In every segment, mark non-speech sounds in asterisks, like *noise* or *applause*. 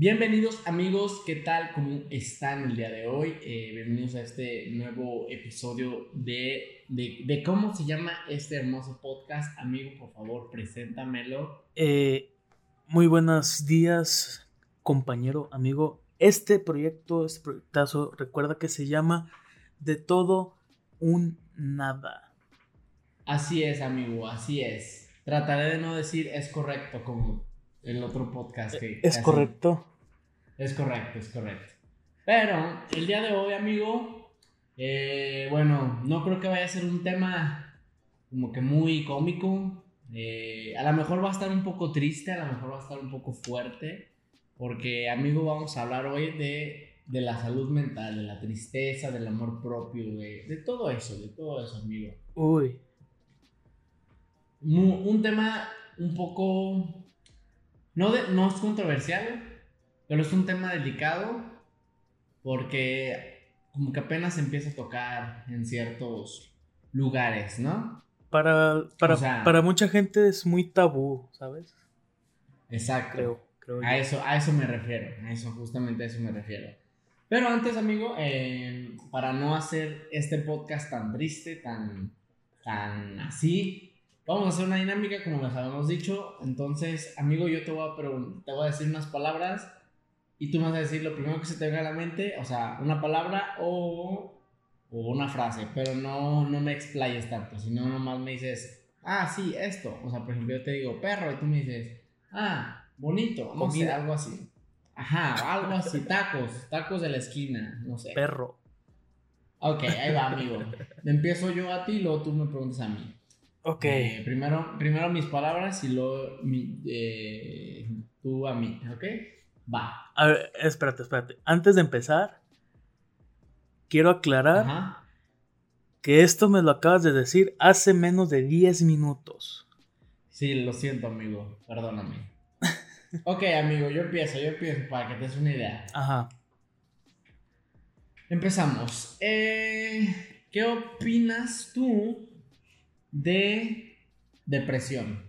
Bienvenidos amigos, ¿qué tal? ¿Cómo están el día de hoy? Eh, bienvenidos a este nuevo episodio de, de, cómo se llama este hermoso podcast. Amigo, por favor, preséntamelo. Eh, muy buenos días, compañero, amigo. Este proyecto, este proyectazo, recuerda que se llama De todo un nada. Así es, amigo, así es. Trataré de no decir es correcto como el otro podcast que... Es correcto. Es correcto, es correcto. Pero el día de hoy, amigo, eh, bueno, no creo que vaya a ser un tema como que muy cómico. Eh, a lo mejor va a estar un poco triste, a lo mejor va a estar un poco fuerte. Porque, amigo, vamos a hablar hoy de, de la salud mental, de la tristeza, del amor propio, de, de todo eso, de todo eso, amigo. Uy. Un tema un poco no, no es controversial, pero es un tema delicado porque como que apenas empieza a tocar en ciertos lugares, ¿no? Para, para, mucha gente es muy tabú, ¿sabes? Exacto. Creo, a, eso, a eso me refiero, a eso, justamente a eso me refiero. Pero antes, amigo, eh, para no hacer este podcast tan triste, tan, tan así, Vamos a hacer una dinámica como les habíamos dicho. Entonces, amigo, yo te voy a, te voy a decir unas palabras y tú me vas a decir lo primero que se te venga a la mente, o sea, una palabra o, o una frase, pero no, no me explayes tanto, sino nomás me dices, ah, sí, esto. O sea, por ejemplo, yo te digo perro y tú me dices, ah, bonito, no sé, algo así. Ajá, algo así, tacos, tacos de la esquina, no sé. Perro. Ok, ahí va, amigo. Empiezo yo a ti y luego tú me preguntas a mí. Ok. Eh, primero, primero mis palabras y luego eh, tú a mí, ¿ok? Va. A ver, espérate, espérate. Antes de empezar, quiero aclarar que esto me lo acabas de decir hace menos de 10 minutos. Sí, lo siento, amigo. Perdóname. *laughs* ok, amigo, yo empiezo, yo empiezo para que te des una idea. Ajá. Empezamos. Eh, ¿Qué opinas tú de depresión.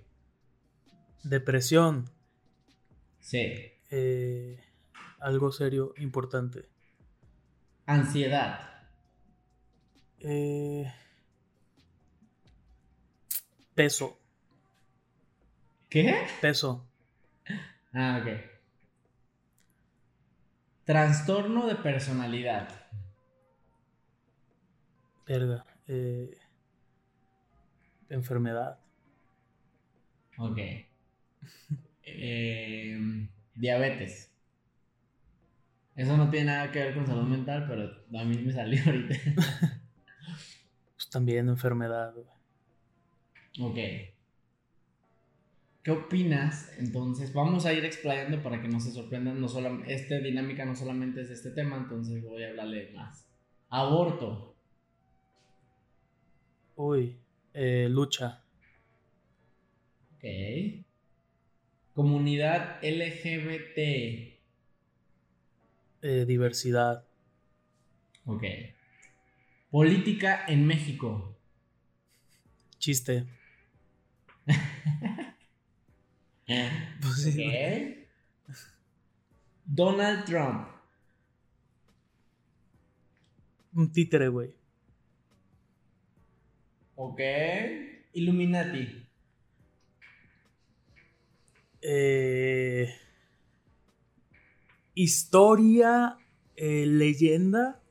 Depresión. Sí. Eh, algo serio, importante. Ansiedad. Eh, peso. ¿Qué? Peso. Ah, ok. Trastorno de personalidad. Verga. Eh, enfermedad. Ok. *laughs* Em, diabetes. Eso no tiene nada que ver con salud mental, pero a mí me salió *laughs* ahorita. pues también enfermedad. Ok. ¿Qué opinas? Entonces, vamos a ir explayando para que no se sorprendan. No solo, esta dinámica no solamente es este tema, entonces voy a hablarle más. Aborto. Uy. Eh, lucha. Ok. Comunidad LGBT. Eh, diversidad. Ok. Política en México. Chiste. *laughs* Pues. Donald Trump. Un títere, güey. Ok. Illuminati. Eh, historia, eh, leyenda,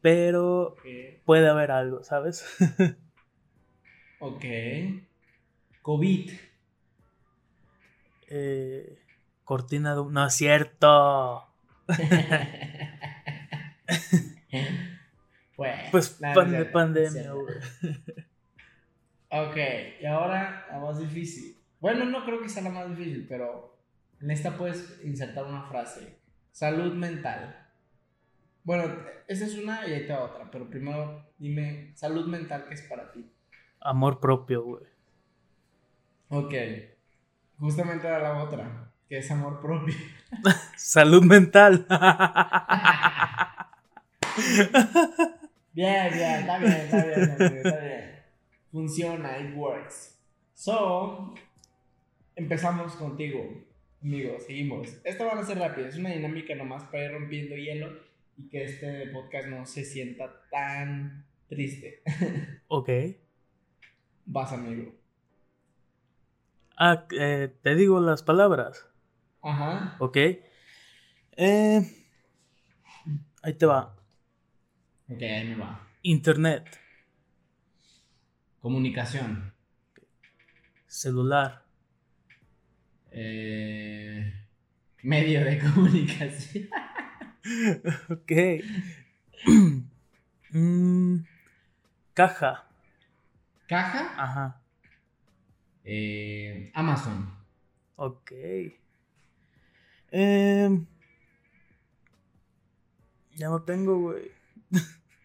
pero puede haber algo, ¿sabes? *laughs* ok. COVID. Eh, cortina de... No es cierto. *laughs* Pues, pues pandemia, *laughs* ok, y ahora la más difícil. Bueno, no creo que sea la más difícil, pero en esta puedes insertar una frase. Salud mental. Bueno, esa es una y ahí te otra, pero primero dime, salud mental, ¿qué es para ti? Amor propio, güey. Ok, justamente era la otra, que es amor propio. *laughs* salud mental. Bien, bien, está bien, está bien, está bien. Funciona, it works. So, empezamos contigo. Amigo, seguimos. Esto va a ser rápido, es una dinámica nomás para ir rompiendo hielo y que este podcast no se sienta tan triste. *laughs* Ok. Vas, amigo. Ah, eh, te digo las palabras. Ajá. Ok. Eh, ahí te va. Ok, ahí me va. Internet. Comunicación. Celular. Eh, medio de *laughs* comunicación. ok. *clears throat* Mm, caja. Caja. Ajá. Eh, Amazon. Ok. Em, ya no tengo, güey.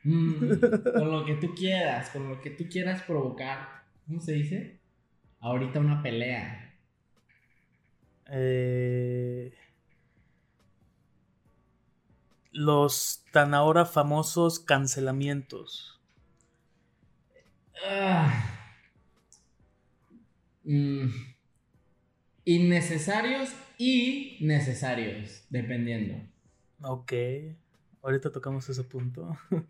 Mm, *laughs* con lo que tú quieras, con lo que tú quieras provocar. ¿Cómo se dice? Ahorita una pelea. Eh, los tan ahora famosos cancelamientos. Ah. Mm. Innecesarios y necesarios, dependiendo. Ok. Ahorita tocamos ese punto. *laughs*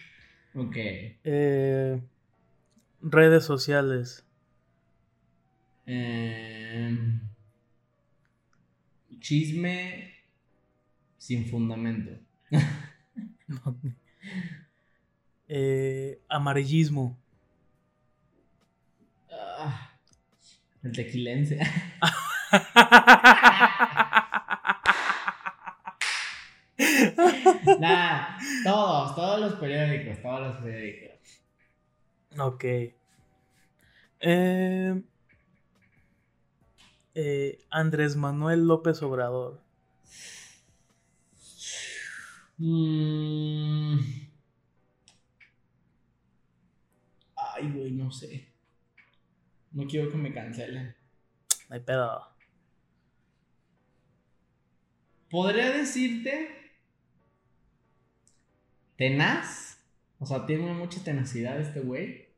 Ok. Eh, redes sociales. Em, chisme sin fundamento. *laughs* Eh, amarillismo. Ah, el tequilense. *laughs* Nah, todos, todos los periódicos, todos los periódicos. ok. Eh, eh, Andrés Manuel López Obrador. Mm. Ay, güey, no sé. No quiero que me cancelen. No hay pedo. Podría decirte. Tenaz. O sea, tiene mucha tenacidad este güey.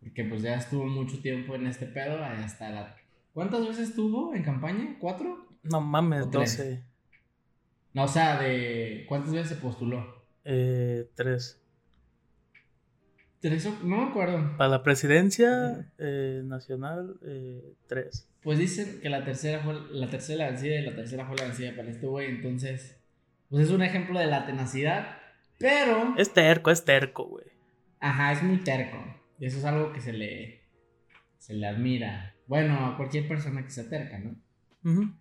Porque pues ya estuvo mucho tiempo en este pedo. Hasta la. ¿Cuántas veces estuvo en campaña? ¿Cuatro? No mames, tres. 12. No, o sea, de. ¿Cuántas veces se postuló? Eh, 3. ¿Tres o- No me acuerdo. Para la presidencia eh, nacional, 3. Pues dicen que la tercera fue la tercera vencida y la tercera fue la vencida para este güey. Entonces, pues es un ejemplo de la tenacidad. Pero. Es terco, es terco, güey. Ajá, es muy terco. Y eso es algo que se le. Se le admira. Bueno, a cualquier persona que sea terca, ¿no?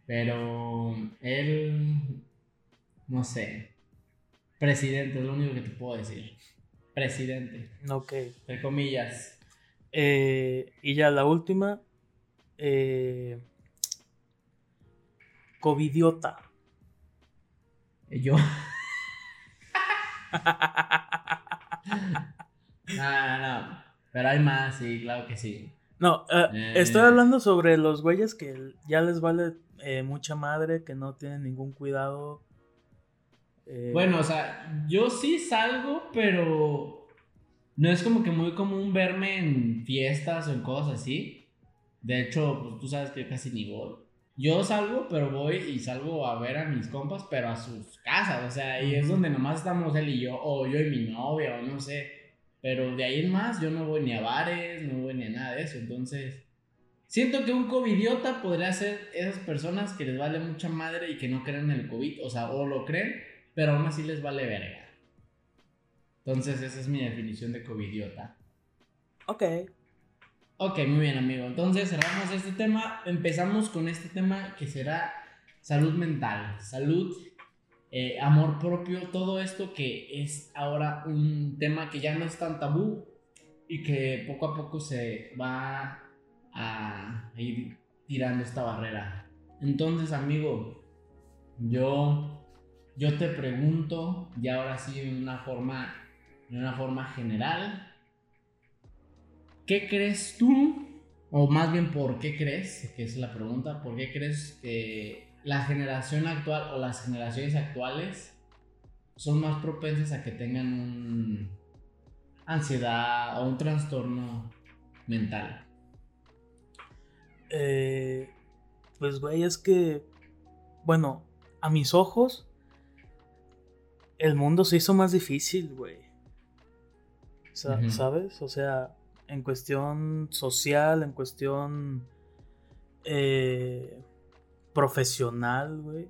Pero. Él. No sé. Presidente, es lo único que te puedo decir. Presidente. Ok. Entre comillas. Eh, y ya la última. Eh, Covidiota. Yo. *laughs* *laughs* No, no, no. Pero hay más, sí, claro que sí. No, eh, Eh. estoy hablando sobre los güeyes que ya les vale eh, mucha madre, que no tienen ningún cuidado. Eh, Bueno, o sea, yo sí salgo, pero no es como que muy común verme en fiestas o en cosas así. De hecho, pues tú sabes que yo casi ni voy. Yo salgo, pero voy y salgo a ver a mis compas, pero a sus casas, o sea, y es donde nomás estamos él y yo, o yo y mi novia, o no sé. Pero de ahí en más, yo no voy ni a bares, no voy ni a nada de eso, entonces... Siento que un covidiota podría ser esas personas que les vale mucha madre y que no creen en el COVID, o sea, o lo creen, pero aún así les vale verga. Entonces, esa es mi definición de covidiota. Ok. Ok, muy bien, amigo. Entonces, cerramos este tema. Empezamos con este tema que será salud mental, salud, eh, amor propio, todo esto que es ahora un tema que ya no es tan tabú y que poco a poco se va a ir tirando esta barrera. Entonces, amigo, yo, yo te pregunto, y ahora sí en una forma, en una forma general, ¿qué crees tú? O más bien, ¿por qué crees? Que es la pregunta, ¿por qué crees que la generación actual o las generaciones actuales son más propensas a que tengan un ansiedad o un trastorno mental? Eh, pues, güey, es que bueno, a mis ojos, el mundo se hizo más difícil, güey. ¿Sabes? O sea, en cuestión social, en cuestión eh, profesional, güey,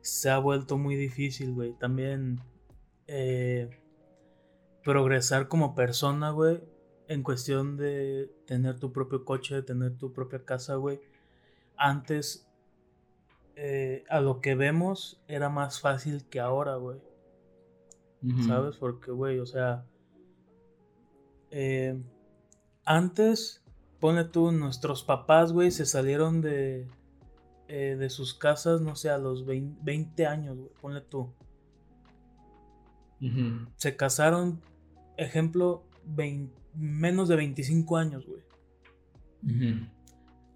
se ha vuelto muy difícil, güey. También eh, progresar como persona, güey, en cuestión de tener tu propio coche, de tener tu propia casa, güey. Antes, eh, a lo que vemos, era más fácil que ahora, güey. ¿Sabes? Porque, güey, o sea, eh, antes, pone tú, nuestros papás, güey, se salieron de, eh, de sus casas, no sé, a los 20, años, güey, ponle tú. Se casaron, ejemplo, menos de 25 años, güey.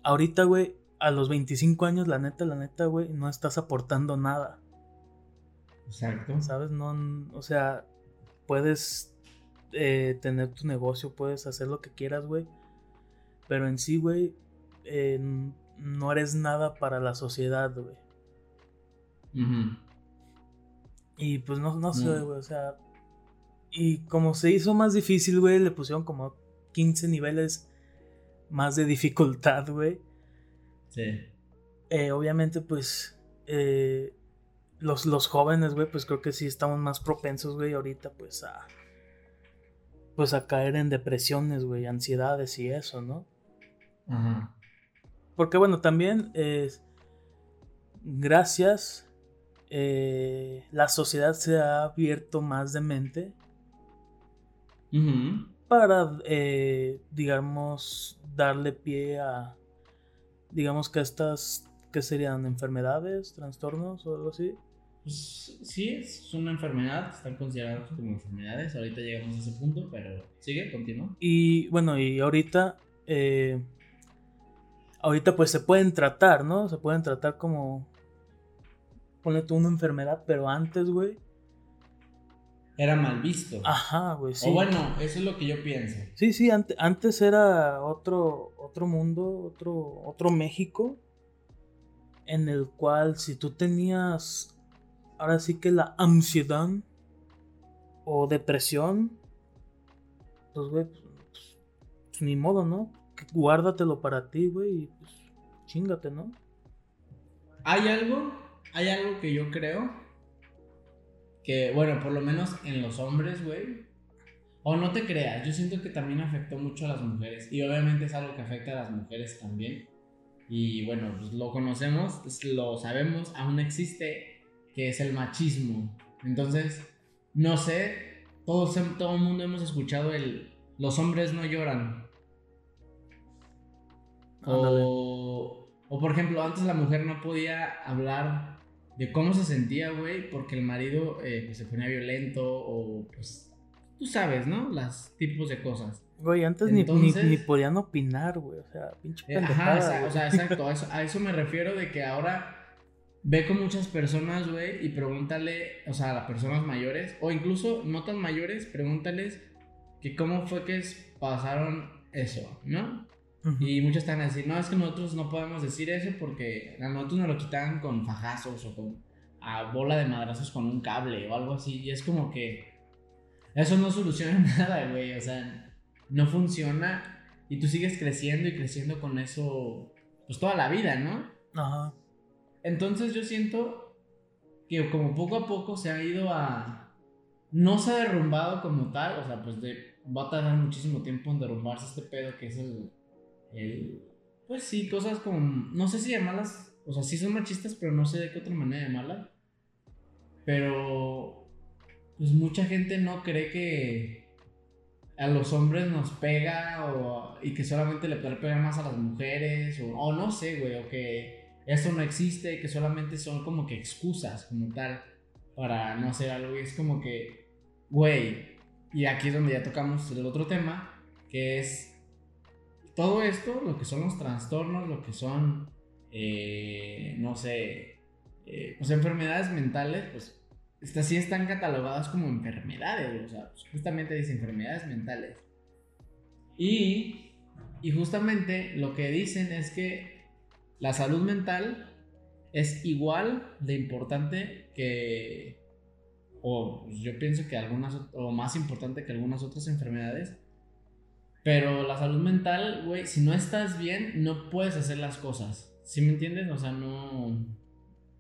Ahorita, güey, a los 25 años, la neta, la neta, güey, no estás aportando nada. Exacto. ¿Sabes? No, o sea, puedes eh, tener tu negocio, puedes hacer lo que quieras, güey. Pero en sí, güey, eh, no eres nada para la sociedad, güey. Y pues no, no sé, güey, o sea. Y como se hizo más difícil, güey, le pusieron como 15 niveles más de dificultad, güey. Sí. Eh, obviamente, pues. Eh, los, los jóvenes, güey, pues creo que sí estamos más propensos, güey, ahorita, pues a. Pues a caer en depresiones, güey, ansiedades y eso, ¿no? Ajá. Porque bueno, también es gracias, eh, la sociedad se ha abierto más de mente para, eh, digamos, darle pie a, digamos que estas, que serían enfermedades, trastornos o algo así. Pues, sí, es una enfermedad, están considerados como enfermedades, ahorita llegamos a ese punto, pero sigue, continúa. Y bueno, y ahorita... Eh, ahorita pues se pueden tratar, ¿no? Se pueden tratar como... Ponle tú una enfermedad, pero antes, güey. Era mal visto. Ajá, güey, sí. O bueno, eso es lo que yo pienso. Sí, sí, antes era otro, otro mundo, otro, otro México, en el cual si tú tenías, ahora sí que la ansiedad o depresión, pues, güey, pues, pues ni modo, ¿no? guárdatelo para ti, güey, y chingate, ¿no? Hay algo, hay algo que yo creo que, bueno, por lo menos en los hombres, güey. O no te creas, yo siento que también afectó mucho a las mujeres. Y obviamente es algo que afecta a las mujeres también. Y bueno, pues lo conocemos, lo sabemos, aún existe, que es el machismo. Entonces, no sé, todos, todo el mundo hemos escuchado el, los hombres no lloran. O, o, por ejemplo, antes la mujer no podía hablar de cómo se sentía, güey, porque el marido eh, pues, se ponía violento o pues tú sabes, ¿no? Las tipos de cosas. Güey, antes ni, ni, podían opinar, güey, o sea, pinche eh, Ajá, o sea, exacto, a eso, a eso me refiero de que ahora ve con muchas personas, güey, y pregúntale, o sea, a las personas mayores, o incluso no tan mayores, pregúntales que cómo fue que pasaron eso, ¿no? Y muchos están a decir, no, es que nosotros no podemos decir eso porque a nosotros nos lo quitan con fajazos o con a bola de madrazos con un cable o algo así. Y es como que eso no soluciona *laughs* nada, güey. O sea, no funciona y tú sigues creciendo y creciendo con eso, pues toda la vida, ¿no? Ajá. Entonces yo siento que como poco a poco se ha ido a... No se ha derrumbado como tal, o sea, pues de, va a tardar muchísimo tiempo en derrumbarse este pedo que es el pues sí, cosas como, no sé si llamarlas, o sea, sí son machistas, pero no sé de qué otra manera llamarlas. Pero, pues mucha gente no cree que a los hombres nos pega o, y que solamente le pegar más a las mujeres, o, o no sé, güey, o que eso no existe, que solamente son como que excusas como tal para no hacer algo. Y es como que, güey, y aquí es donde ya tocamos el otro tema, que es todo esto, lo que son los trastornos, lo que son, eh, no sé, eh, pues enfermedades mentales, pues estas sí están catalogadas como enfermedades, o sea, pues justamente dice enfermedades mentales. Y, y justamente lo que dicen es que la salud mental es igual de importante que, o pues, yo pienso que algunas, o más importante que algunas otras enfermedades. Pero la salud mental, güey, si no estás bien, no puedes hacer las cosas. ¿Sí me entiendes? O sea, no...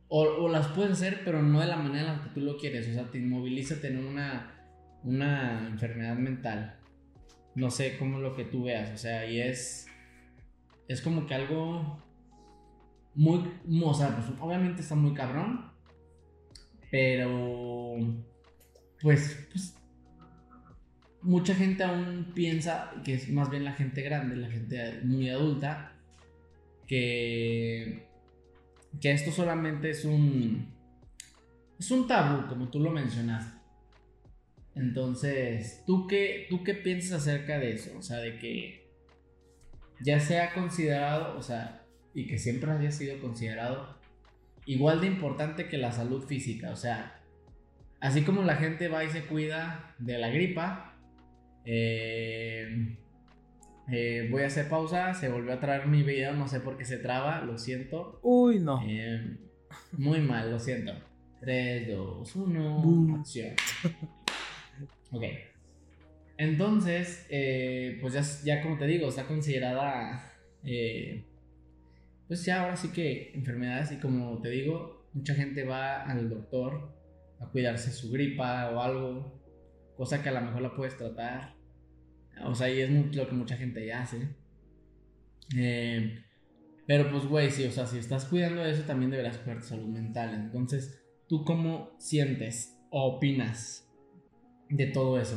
O, las puedes hacer, pero no de la manera en la que tú lo quieres. O sea, te inmoviliza tener una, una enfermedad mental. No sé cómo lo que tú veas. O sea, y es... Es como que algo muy, o sea, pues obviamente está muy cabrón, pero pues, pues mucha gente aún piensa que es más bien la gente grande, la gente muy adulta, que, que esto solamente es un, es un tabú, como tú lo mencionaste. Entonces, ¿tú qué, ¿tú qué piensas acerca de eso? O sea, de que ya sea considerado, o sea, y que siempre haya sido considerado igual de importante que la salud física. O sea, así como la gente va y se cuida de la gripa, eh, eh, voy a hacer pausa, se volvió a traer mi video, no sé por qué se traba, lo siento. Uy, no. Eh, muy mal, lo siento. 3, 2, 1, acción. Ok. Entonces, pues ya, ya como te digo, está considerada pues ya ahora sí que enfermedades y como te digo, mucha gente va al doctor a cuidarse su gripa o algo, cosa que a lo mejor la puedes tratar. O sea, y es lo que mucha gente ya hace. Eh, pero pues, güey, sí, o sea, si estás cuidando de eso, también deberás cuidar tu salud mental. Entonces, ¿tú cómo sientes o opinas de todo eso?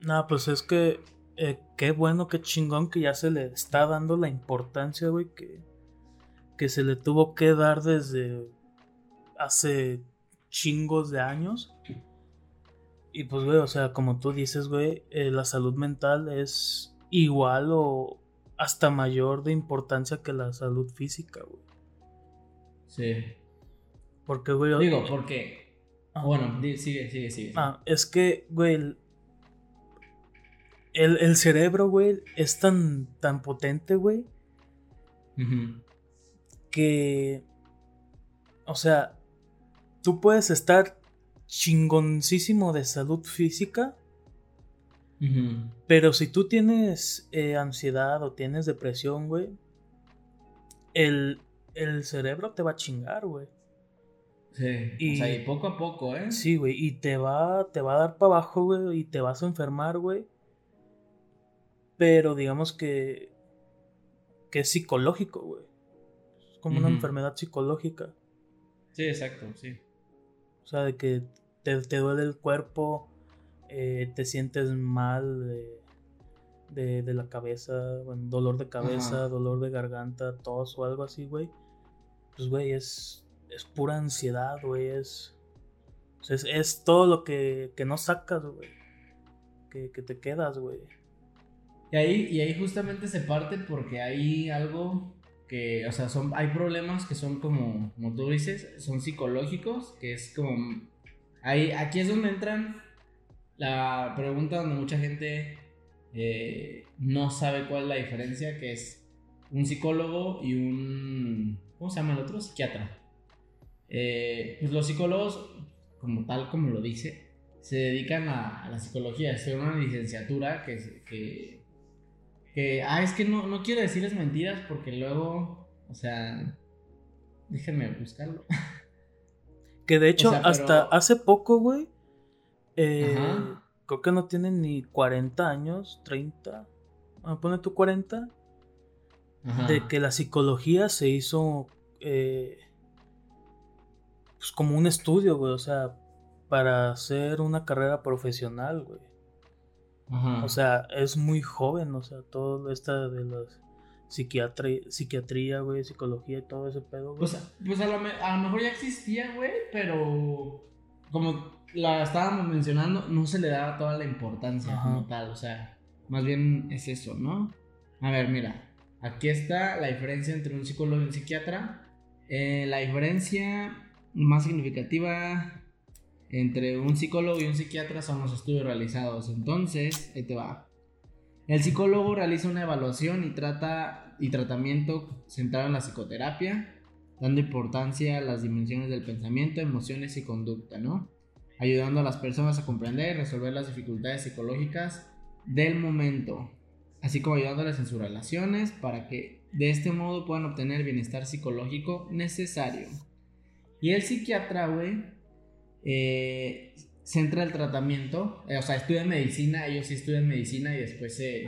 No, pues es que eh, qué bueno, qué chingón que ya se le está dando la importancia, güey, que que se le tuvo que dar desde hace chingos de años. Y pues, güey, o sea, como tú dices, güey, eh, la salud mental es igual o hasta mayor de importancia que la salud física, güey. Sí. Porque, güey. Digo, porque. Bueno, sigue, sigue, sigue. Ah, es que, güey. El, el, cerebro, güey, es tan, tan potente, güey que, o sea, tú puedes estar chingoncísimo de salud física, pero si tú tienes eh, ansiedad o tienes depresión, güey, el, el cerebro te va a chingar, güey. Sí, y, o sea, y poco a poco, ¿eh? Sí, güey, y te va, te va a dar para abajo, güey, y te vas a enfermar, güey. Pero digamos que, que es psicológico, güey como una enfermedad psicológica. Sí, exacto, sí. O sea, de que te, duele el cuerpo, eh, te sientes mal de, la cabeza, dolor de cabeza, dolor de garganta, tos o algo así, güey. Pues, güey, es, es pura ansiedad, güey, es, es, todo lo que, no sacas, güey. Que, que te quedas, güey. Y ahí, y ahí justamente se parte porque hay algo que, o sea, son, hay problemas que son como, como tú dices, son psicológicos, que es como, ahí, aquí es donde entran la pregunta donde mucha gente eh, no sabe cuál es la diferencia, que es un psicólogo y un, ¿cómo se llama el otro? Psiquiatra. Eh, pues los psicólogos, como tal como lo dice, se dedican a, la psicología, es una licenciatura que, que que, ah, es que no, no quiero decirles mentiras porque luego, o sea, déjenme buscarlo. *laughs* Que de hecho, hasta hace poco, güey, eh, creo que no tienen ni 40 años, 30, ah, pone tú 40, de que la psicología se hizo eh, pues como un estudio, güey, o sea, para hacer una carrera profesional, güey. O sea, es muy joven, o sea, todo esta de las psiquiatría, psiquiatría, güey, psicología y todo ese pedo, güey. Pues, pues a, lo, mejor ya existía, güey, pero como la estábamos mencionando, no se le daba toda la importancia como tal, o sea, más bien es eso, ¿no? A ver, mira, aquí está la diferencia entre un psicólogo y un psiquiatra. Eh, la diferencia más significativa entre un psicólogo y un psiquiatra son los estudios realizados. Entonces, ahí te va. El psicólogo realiza una evaluación y trata y tratamiento centrado en la psicoterapia. dando importancia a las dimensiones del pensamiento, emociones y conducta, ¿no? Ayudando a las personas a comprender y resolver las dificultades psicológicas del momento, así como ayudándoles en sus relaciones para que de este modo puedan obtener bienestar psicológico necesario. Y el psiquiatra, güey, eh, centra el tratamiento, eh, o sea, estudian medicina, ellos sí estudian medicina y después, se,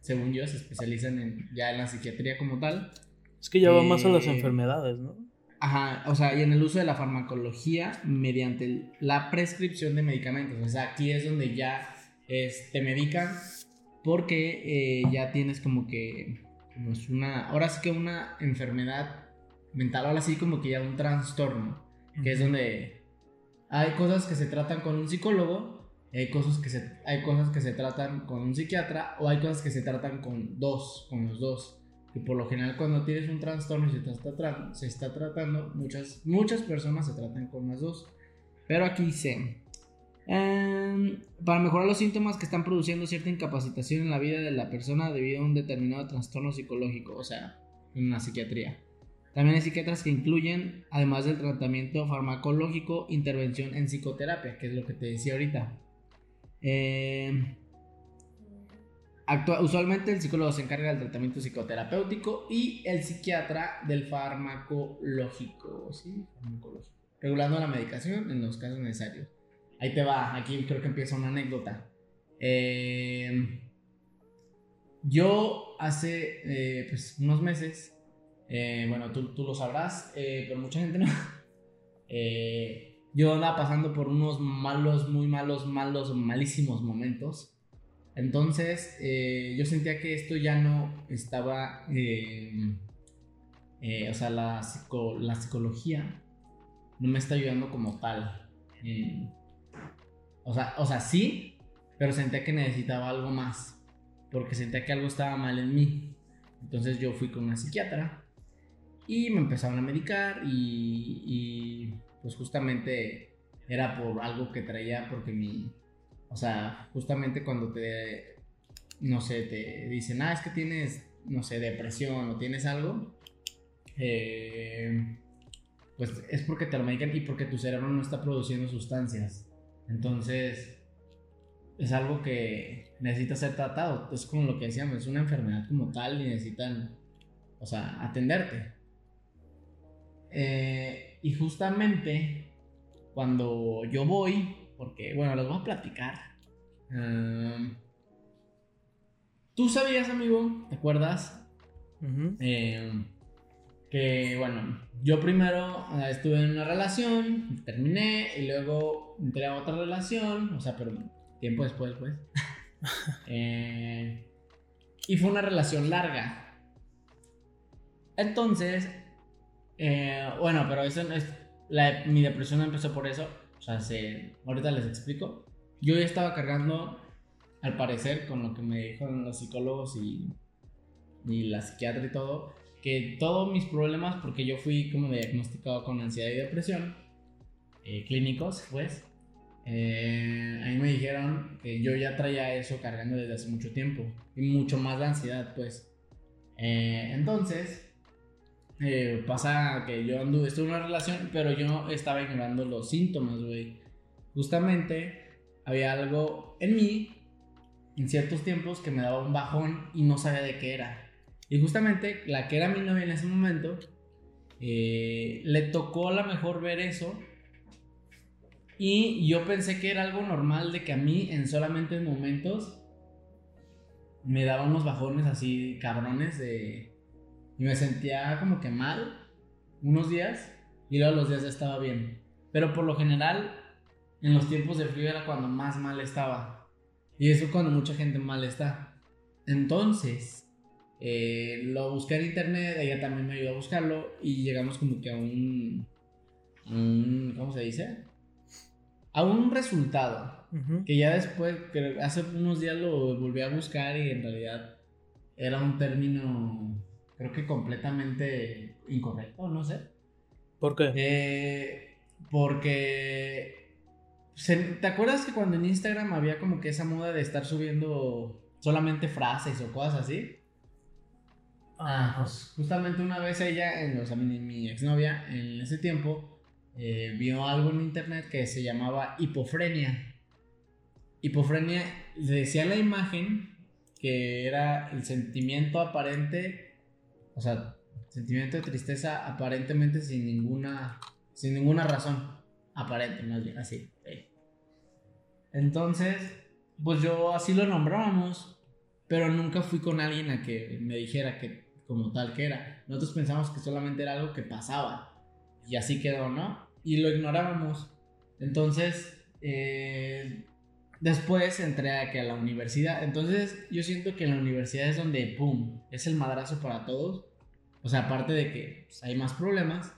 según yo, se especializan en, ya en la psiquiatría como tal. Es que ya va más a las eh, enfermedades, ¿no? Ajá, o sea, y en el uso de la farmacología mediante la prescripción de medicamentos. O sea, aquí es donde ya te medican porque ya tienes como que es una, ahora sí que una enfermedad mental, ahora sí como que ya un trastorno, que es donde hay cosas que se tratan con un psicólogo, hay cosas que se, hay cosas que se tratan con un psiquiatra o hay cosas que se tratan con dos, con los dos. Y por lo general cuando tienes un trastorno y se está, se está tratando, muchas, muchas personas se tratan con las dos. Pero aquí dice, Em, para mejorar los síntomas que están produciendo cierta incapacitación en la vida de la persona debido a un determinado trastorno psicológico, o sea, en la psiquiatría. También hay psiquiatras que incluyen, además del tratamiento farmacológico, intervención en psicoterapia, que es lo que te decía ahorita. Em, usualmente el psicólogo se encarga del tratamiento psicoterapéutico y el psiquiatra del farmacológico, ¿sí? farmacológico regulando la medicación en los casos necesarios. Ahí te va, aquí creo que empieza una anécdota. Eh, yo hace eh, pues, unos meses, eh, bueno, tú, tú, lo sabrás, pero mucha gente no. *laughs* yo andaba pasando por unos malos, muy malos, malos, malísimos momentos. Entonces, yo sentía que esto ya no estaba, o sea, la, la psicología no me está ayudando como tal. O sea, o sea, sí, pero sentía que necesitaba algo más. Porque sentía que algo estaba mal en mí. Entonces yo fui con una psiquiatra y me empezaron a medicar y pues justamente era por algo que traía porque mi... O sea, justamente cuando te... No sé, te dicen, ah, es que tienes, no sé, depresión o tienes algo. Eh, pues es porque te lo medican y porque tu cerebro no está produciendo sustancias. Entonces, es algo que necesita ser tratado. Es como lo que decíamos, es una enfermedad como tal y necesitan, o sea, atenderte. Eh, y justamente cuando yo voy, porque, bueno, les voy a platicar. Tú sabías, amigo, ¿te acuerdas? que bueno, yo primero eh, estuve en una relación, terminé y luego entré a otra relación, o sea, pero tiempo después, pues. *laughs* Eh, y fue una relación larga. Entonces, eh, bueno, pero eso es, mi depresión empezó por eso, o sea, se, ahorita les explico. Yo ya estaba cargando, al parecer, con lo que me dijeron los psicólogos y, la psiquiatra y todo, que todos mis problemas, porque yo fui como diagnosticado con ansiedad y depresión, eh, clínicos, pues, eh, a mí me dijeron que yo ya traía eso cargando desde hace mucho tiempo y mucho más de ansiedad, pues. Eh, entonces, pasa que yo anduve, estuve en una relación, pero yo estaba ignorando los síntomas, güey. Justamente había algo en mí, en ciertos tiempos, que me daba un bajón y no sabía de qué era. Y justamente la que era mi novia en ese momento, eh, le tocó a lo mejor ver eso. Y yo pensé que era algo normal de que a mí en solamente momentos me daba unos bajones así cabrones de... Y me sentía como que mal unos días y luego los días ya estaba bien. Pero por lo general, en los tiempos de frío era cuando más mal estaba. Y eso cuando mucha gente mal está. Entonces, eh, lo busqué en internet, ella también me ayudó a buscarlo y llegamos como que a un, ¿cómo se dice? A un resultado. Que ya después, que hace unos días lo volví a buscar y en realidad era un término, creo que completamente incorrecto, no sé. ¿Por qué? Eh, porque... ¿Te acuerdas que cuando en Instagram había como que esa moda de estar subiendo solamente frases o cosas así? Ah, pues justamente una vez ella, en, o sea, mi, mi exnovia, en ese tiempo, eh, vio algo en internet que se llamaba hipofrenia. Hipofrenia, decía la imagen que era el sentimiento aparente, o sea, sentimiento de tristeza aparentemente sin ninguna, sin ninguna razón, aparente más bien, así. Entonces, pues yo así lo nombrábamos, pero nunca fui con alguien a que me dijera que como tal que era. Nosotros pensamos que solamente era algo que pasaba y así quedó, ¿no? Y lo ignorábamos. Entonces, eh, después entré a, que a la universidad. Entonces, yo siento que en la universidad es donde, ¡pum!, es el madrazo para todos. O sea, aparte de que pues, hay más problemas.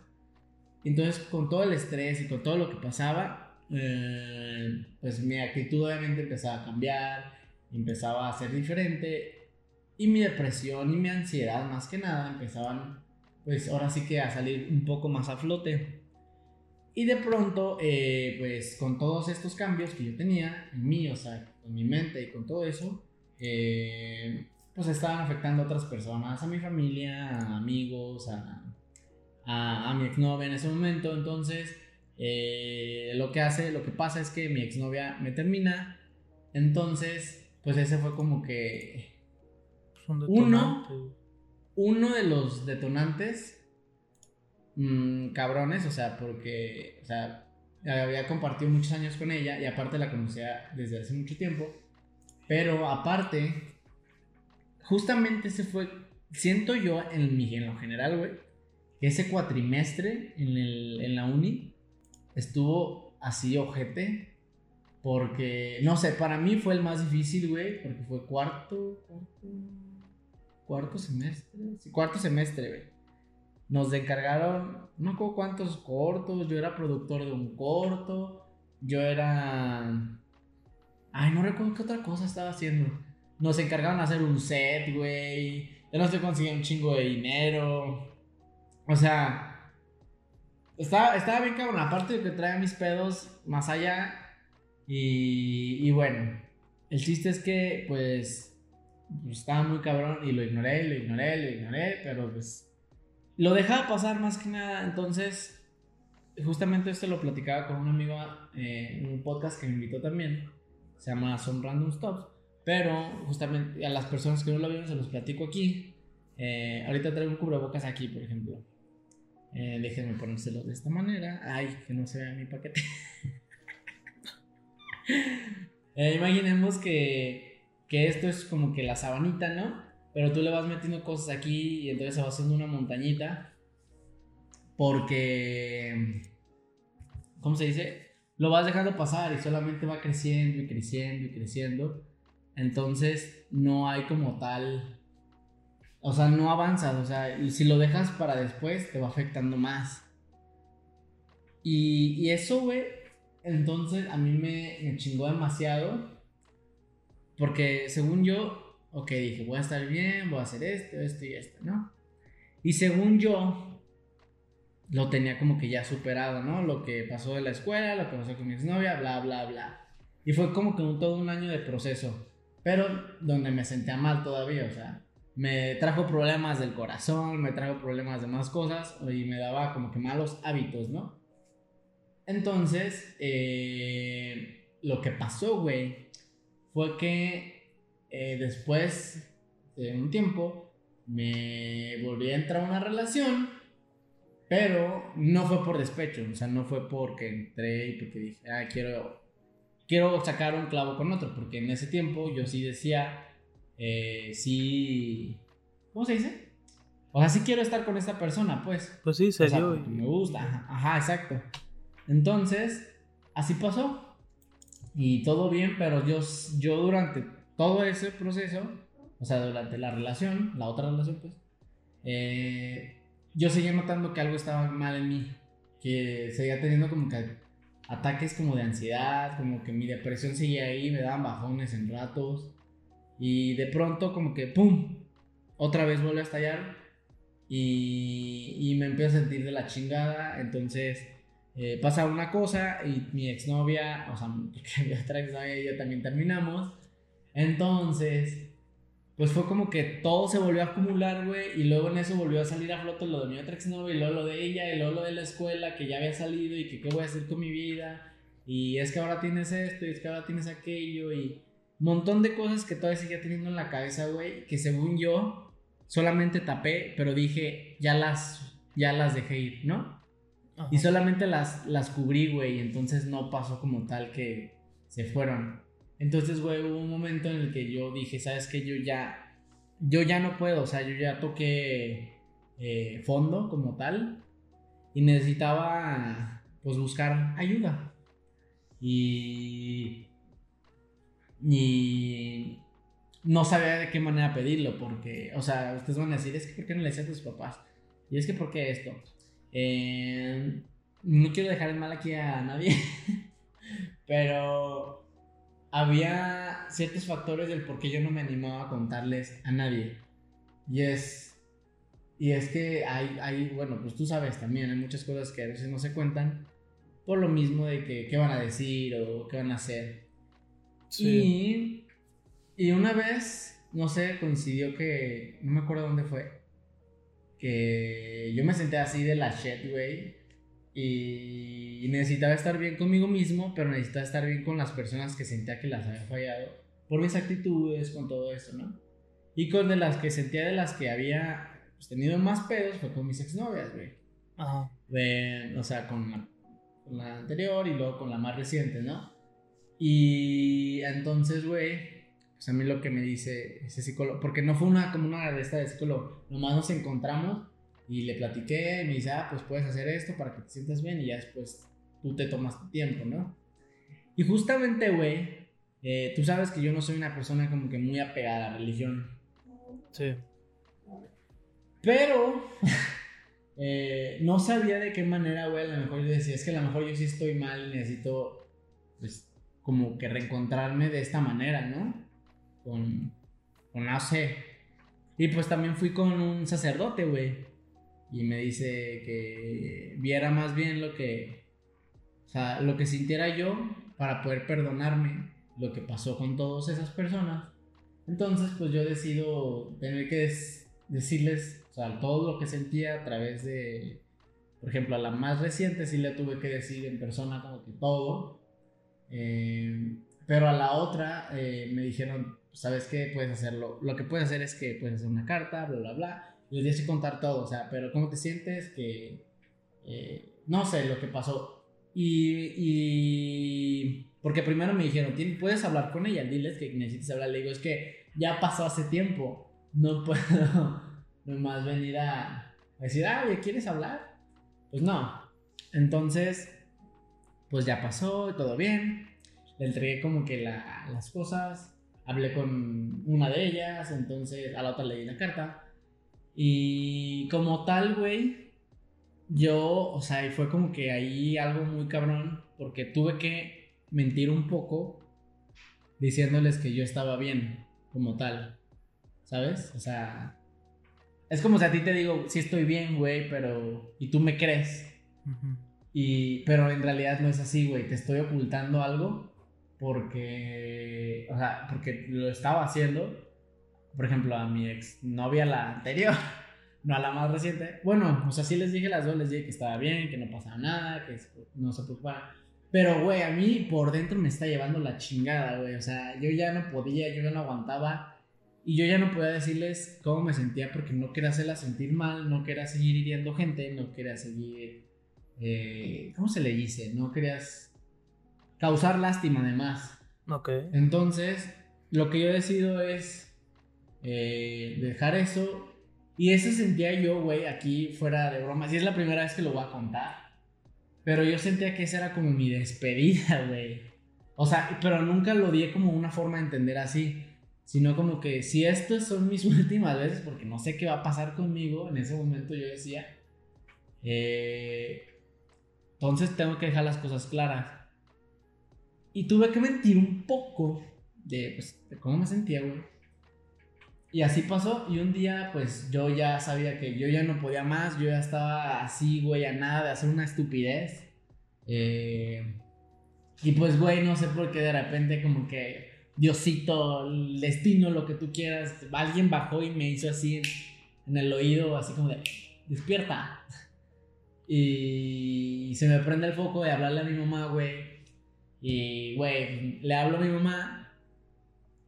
Entonces, con todo el estrés y con todo lo que pasaba, eh, pues mi actitud obviamente empezaba a cambiar, empezaba a ser diferente y mi depresión y mi ansiedad, más que nada, empezaban, pues ahora sí que a salir un poco más a flote. Y de pronto, eh, pues con todos estos cambios que yo tenía en mí, o sea, en mi mente y con todo eso, eh, pues estaban afectando a otras personas, a mi familia, a amigos, a, a, a mi exnovia en ese momento. Entonces, eh, lo que hace, lo que pasa es que mi exnovia me termina. Entonces, pues ese fue como que uno, uno de los detonantes mmm, cabrones, o sea, porque, o sea, había compartido muchos años con ella y aparte la conocía desde hace mucho tiempo. Pero aparte, justamente ese fue, siento yo en, lo general, güey, que ese cuatrimestre en, la uni estuvo así ojete. Porque, no sé, para mí fue el más difícil, güey, porque fue cuarto, cuarto semestre, cuarto semestre, güey. Nos encargaron, no acuerdo cuántos cortos, yo era productor de un corto, yo era... Ay, no recuerdo qué otra cosa estaba haciendo. Nos encargaron de hacer un set, güey. Yo no sé conseguir un chingo de dinero. O sea, estaba, estaba bien cabrón. Aparte de que traía mis pedos más allá. Y, y bueno, el chiste es que, pues, estaba muy cabrón y lo ignoré, lo ignoré, lo ignoré, pero pues lo dejaba pasar más que nada. Entonces, justamente esto lo platicaba con un amigo eh, en un podcast que me invitó también. Se llama Son Random Stops. Pero justamente a las personas que no lo vieron se los platico aquí. Eh, ahorita traigo un cubrebocas aquí, por ejemplo. Eh, déjenme ponérselo de esta manera. Ay, que no se vea mi paquete. *laughs* imaginemos que que esto es como que la sabanita, ¿no? Pero tú le vas metiendo cosas aquí y entonces se va haciendo una montañita. Porque, ¿cómo se dice? Lo vas dejando pasar y solamente va creciendo y creciendo y creciendo. Entonces no hay como tal... O sea, no avanzas. O sea, si lo dejas para después te va afectando más. Y, y eso, güey, entonces a mí me, me chingó demasiado porque según yo, ok, dije, voy a estar bien, voy a hacer esto, esto y esto, ¿no? Y según yo, lo tenía como que ya superado, ¿no? Lo que pasó de la escuela, lo que pasó con mi exnovia, bla, bla, bla. Y fue como que un, todo un año de proceso. Pero donde me sentía mal todavía, o sea, me trajo problemas del corazón, me trajo problemas de más cosas y me daba como que malos hábitos, ¿no? Entonces, eh, lo que pasó, güey, fue que eh, después de un tiempo me volví a entrar a una relación, pero no fue por despecho, o sea, no fue porque entré y porque dije, ah, quiero, quiero sacar un clavo con otro, porque en ese tiempo yo sí decía, eh, sí, ¿cómo se dice? O sea, sí quiero estar con esta persona, pues. Pues sí, se dio. me gusta, ajá, exacto. Entonces, así pasó y todo bien, pero yo, yo durante todo ese proceso, o sea, durante la relación, la otra relación, pues, eh, yo seguía notando que algo estaba mal en mí, que seguía teniendo como que ataques como de ansiedad, como que mi depresión seguía ahí, me daban bajones en ratos, y de pronto como que, ¡pum!, otra vez vuelve a estallar, y, y me empiezo a sentir de la chingada, entonces eh, pasa una cosa y mi exnovia, o sea, porque *laughs* mi otra exnovia y yo también terminamos. Entonces, pues fue como que todo se volvió a acumular, güey, y luego en eso volvió a salir a flote lo de mi otra exnovia, y luego lo de ella, y luego lo de la escuela, que ya había salido, y que qué voy a hacer con mi vida, y es que ahora tienes esto, y es que ahora tienes aquello, y montón de cosas que todavía seguía teniendo en la cabeza, güey, que según yo solamente tapé, pero dije, ya las, ya las dejé ir, ¿no? Y solamente las, las cubrí, güey, entonces no pasó como tal que se fueron. Entonces, güey, hubo un momento en el que yo dije, ¿sabes qué? Yo ya, yo ya no puedo, o sea, yo ya toqué eh, fondo como tal y necesitaba, pues, buscar ayuda. Y, y no sabía de qué manera pedirlo, porque, o sea, ustedes van a decir, es que ¿por qué no le decías a tus papás? Y es que, ¿por qué esto? Eh, no quiero dejar en mal aquí a nadie, *laughs* pero había ciertos factores del por qué yo no me animaba a contarles a nadie. Y es, y es que hay, hay, bueno, pues tú sabes también, hay muchas cosas que a veces no se cuentan por lo mismo de que qué van a decir o qué van a hacer. Y, y una vez, no sé, coincidió que, no me acuerdo dónde fue, que yo me senté así de la shit, güey, y necesitaba estar bien conmigo mismo, pero necesitaba estar bien con las personas que sentía que las había fallado por mis actitudes, con todo esto, ¿no? Y con de las que sentía de las que había pues, tenido más pedos fue con mis exnovias, güey. Ajá. o sea, con la, con la, anterior y luego con la más reciente, ¿no? Y entonces, güey, pues a mí lo que me dice ese psicólogo, porque no fue una como una de esta de psicólogo, nomás nos encontramos y le platiqué y me dice, ah, pues puedes hacer esto para que te sientas bien y ya después tú te tomas tu tiempo, ¿no? Y justamente, güey, eh, tú sabes que yo no soy una persona como que muy apegada a la religión. Sí. Pero *laughs* eh, no sabía de qué manera, güey, a lo mejor yo decía, es que a lo mejor yo sí estoy mal y necesito, pues, como que reencontrarme de esta manera, ¿no? Con, con no sé. Y pues también fui con un sacerdote, güey y me dice que viera más bien lo que, o sea, lo que sintiera yo para poder perdonarme lo que pasó con todas esas personas. Entonces, pues yo decido tener que decirles, o sea, todo lo que sentía a través de, por ejemplo, a la más reciente sí le tuve que decir en persona como que todo, eh, pero a la otra eh, me dijeron, ¿sabes qué? Puedes hacerlo, lo que puedes hacer es que puedes hacer una carta, bla, bla, bla les tienes que contar todo, o sea, pero ¿cómo te sientes? Que, eh, no sé, lo que pasó. Y, y, porque primero me dijeron, puedes hablar con ella, diles que necesitas hablar. Le digo, es que ya pasó hace tiempo, no puedo *laughs* nomás venir a, decir, ah, ¿quieres hablar? Pues no. Entonces, pues ya pasó, todo bien. Le entregué como que las cosas, hablé con una de ellas, entonces a la otra le di la carta. Y como tal, güey, yo, o sea, y fue como que ahí algo muy cabrón, porque tuve que mentir un poco diciéndoles que yo estaba bien, como tal, ¿sabes? O sea, es como si a ti te digo, sí estoy bien, güey, pero... Y tú me crees. Y, pero en realidad no es así, güey, te estoy ocultando algo porque, o sea, porque lo estaba haciendo por ejemplo, a mi ex novia, la anterior, *laughs* no a la más reciente. Bueno, o sea, sí les dije las dos, les dije que estaba bien, que no pasaba nada, que no se preocupara. Pero, güey, a mí por dentro me está llevando la chingada, güey. O sea, yo ya no podía, yo ya no aguantaba. Y yo ya no podía decirles cómo me sentía porque no quería hacerla sentir mal, no quería seguir hiriendo gente, no quería seguir... Eh, ¿Cómo se le dice? No querías causar lástima además. Ok. Entonces, lo que yo decido es eh, dejar eso. Y eso sentía yo, güey, aquí fuera de bromas. Y es la primera vez que lo voy a contar. Pero yo sentía que esa era como mi despedida, *laughs* güey. O sea, pero nunca lo di como una forma de entender así. Sino como que si estas son mis *laughs* últimas veces, porque no sé qué va a pasar conmigo, en ese momento yo decía, eh, entonces tengo que dejar las cosas claras. Y tuve que mentir un poco de, pues, de cómo me sentía, güey. Y así pasó, y un día pues yo ya sabía que yo ya no podía más, yo ya estaba así, güey, a nada de hacer una estupidez. Eh, y pues, güey, no sé por qué de repente como que Diosito, el destino, lo que tú quieras. Alguien bajó y me hizo así en, el oído, así como de, despierta. *laughs* Y se me prende el foco de hablarle a mi mamá, güey. Y, güey, le hablo a mi mamá.